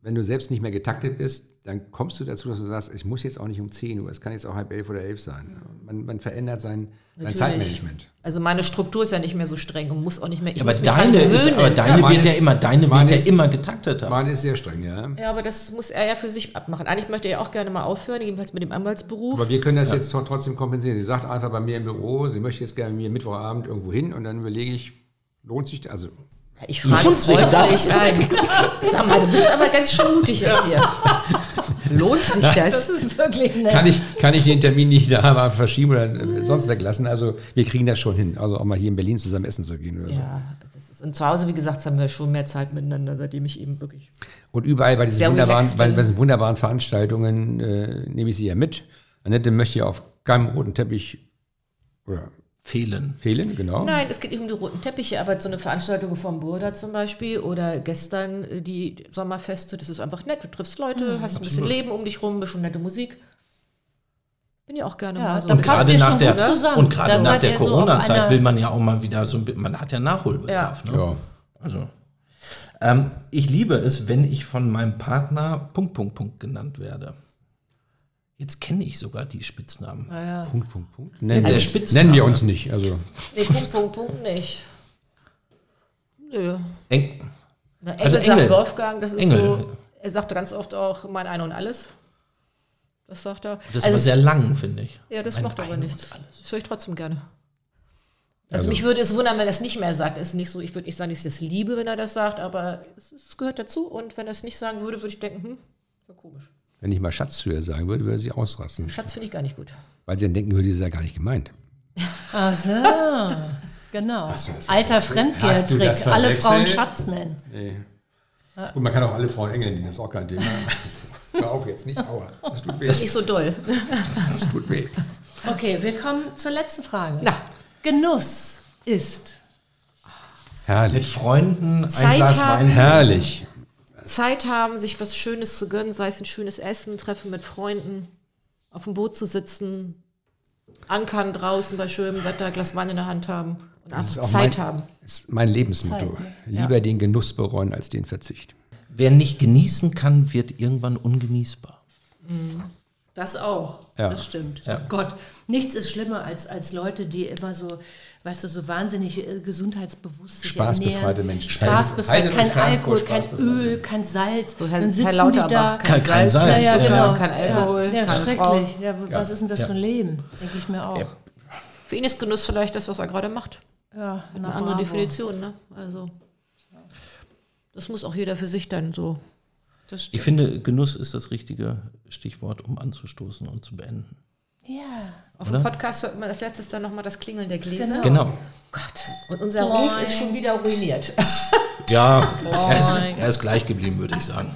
wenn du selbst nicht mehr getaktet bist, dann kommst du dazu, dass du sagst, ich muss jetzt auch nicht um 10 Uhr, es kann jetzt auch halb elf oder elf sein. Man, man verändert sein, sein. Zeitmanagement. Also meine Struktur ist ja nicht mehr so streng und muss auch nicht mehr. Ich Aber muss mich dran deine, ist, aber deine meine wird ja ist- immer, deine wird ja ist- immer getakteter. Meine ist sehr streng, ja. ja, aber das muss er ja für sich abmachen. Eigentlich möchte er ja auch gerne mal aufhören, jedenfalls mit dem Anwaltsberuf. Aber wir können das jetzt tro- trotzdem kompensieren. Sie sagt einfach bei mir im Büro, sie möchte jetzt gerne mit mir Mittwochabend irgendwo hin und dann überlege ich, lohnt sich das? Also Ich frage Lohnt sich das? ein. Sag mal, du bist aber ganz schön mutig jetzt hier. Lohnt sich das? Das ist wirklich nett. kann ich, kann ich den Termin nicht da mal verschieben oder sonst weglassen. Also wir kriegen das schon hin. Also auch mal hier in Berlin zusammen essen zu gehen oder so. Ja, das ist, und zu Hause, wie gesagt, haben wir schon mehr Zeit miteinander, seitdem ich eben wirklich. Und überall bei diesen wunderbaren, bei diesen wunderbaren Veranstaltungen äh, nehme ich sie ja mit. Annette möchte ja auf keinem roten Teppich oder Fehlen. fehlen, genau. Nein, es geht nicht um die roten Teppiche, aber so eine Veranstaltung vom Burda zum Beispiel oder gestern äh, die Sommerfeste, das ist einfach nett. Du triffst Leute, hast ein bisschen Leben um dich rum, ein bisschen nette Musik. Bin ja auch gerne Ja, mal so. da mit- passt Gerade nach schon der, gut zusammen. und gerade nach der so Corona-Zeit einer- will man ja auch mal wieder so ein bisschen, man hat ja Nachholbedarf. Ne? Ja. Also, ähm, ich liebe es, wenn ich von meinem Partner Punkt, Punkt, Punkt genannt werde. Jetzt kenne ich sogar die Spitznamen. Punkt, Punkt, Punkt. Nennen, der wir- Spitzname. nennen wir uns nicht. Also Nee, Punkt, Punkt, Punkt nicht. Nö. Eng, Na, Engel Also sagt Engel. Wolfgang, das ist Engel. so. Er sagt ganz oft auch mein Ein und Alles. Das sagt er. das Also war sehr lang, finde ich. Ja, das Mein macht aber nichts. alles. Das höre ich trotzdem gerne. Also, Also- mich würde es wundern, wenn er es nicht mehr sagt. Es ist nicht so, ich würde nicht sagen, dass ich das liebe, wenn er das sagt, aber es, es gehört dazu. Und wenn er es nicht sagen würde, würde ich denken, hm, ja komisch. Wenn ich mal Schatz zu ihr sagen würde, würde sie ausrasten. Schatz finde ich gar nicht gut. Weil sie dann denken würde, das ist ja gar nicht gemeint. Ach so. Genau. Hast du das Alter das Fremdgeher-Trick. Alle? Frauen Schatz nennen. Nee. Und man kann auch alle Frauen Engel nennen, das ist auch kein Thema. Hör auf jetzt, nicht aua. Das tut weh. Nicht so doll. Das tut weh. Okay, wir kommen zur letzten Frage. Na. Genuss ist. Mit Herrlich. Freunden ein Zeit Glas. Wein. Herrlich. Zeit haben, sich was Schönes zu gönnen, sei es ein schönes Essen, Treffen mit Freunden, auf dem Boot zu sitzen, ankern draußen bei schönem Wetter, Glas Wein in der Hand haben und Das einfach Zeit mein, haben. ist mein Lebensmotto. Zeit, Lieber den Genuss bereuen als den Verzicht. Wer nicht genießen kann, wird irgendwann ungenießbar. Das auch. Ja. Das stimmt. Ja. Gott, nichts ist schlimmer als, als Leute, die immer so, weißt du, so wahnsinnig äh, gesundheitsbewusst Spaßbefreite. Menschen. Spaßbefreit, Haltet kein Alkohol, kein. Öl, kein Salz. So, Herr, Dann sitzen Herr die da. Kein- kein Salz. Ja, ja, Ja, genau. kein Alkohol, ja, ja, keine schrecklich. Ja, w- was ist denn das Ja. für ein Leben? Denke ich mir auch. Für ihn ist Genuss vielleicht das, was er gerade macht. Ja, Eine na, andere bravo. Definition, ne? Also, das muss auch jeder für sich dann so. Ich finde, Genuss ist das richtige Stichwort, um anzustoßen und zu beenden. Ja. Auf dem Podcast hört man als letztes dann nochmal das Klingeln der Gläser. Genau. Genau. Gott, und unser Ruf ist schon wieder ruiniert. Ja, er ist, er ist gleich geblieben, würde ich sagen.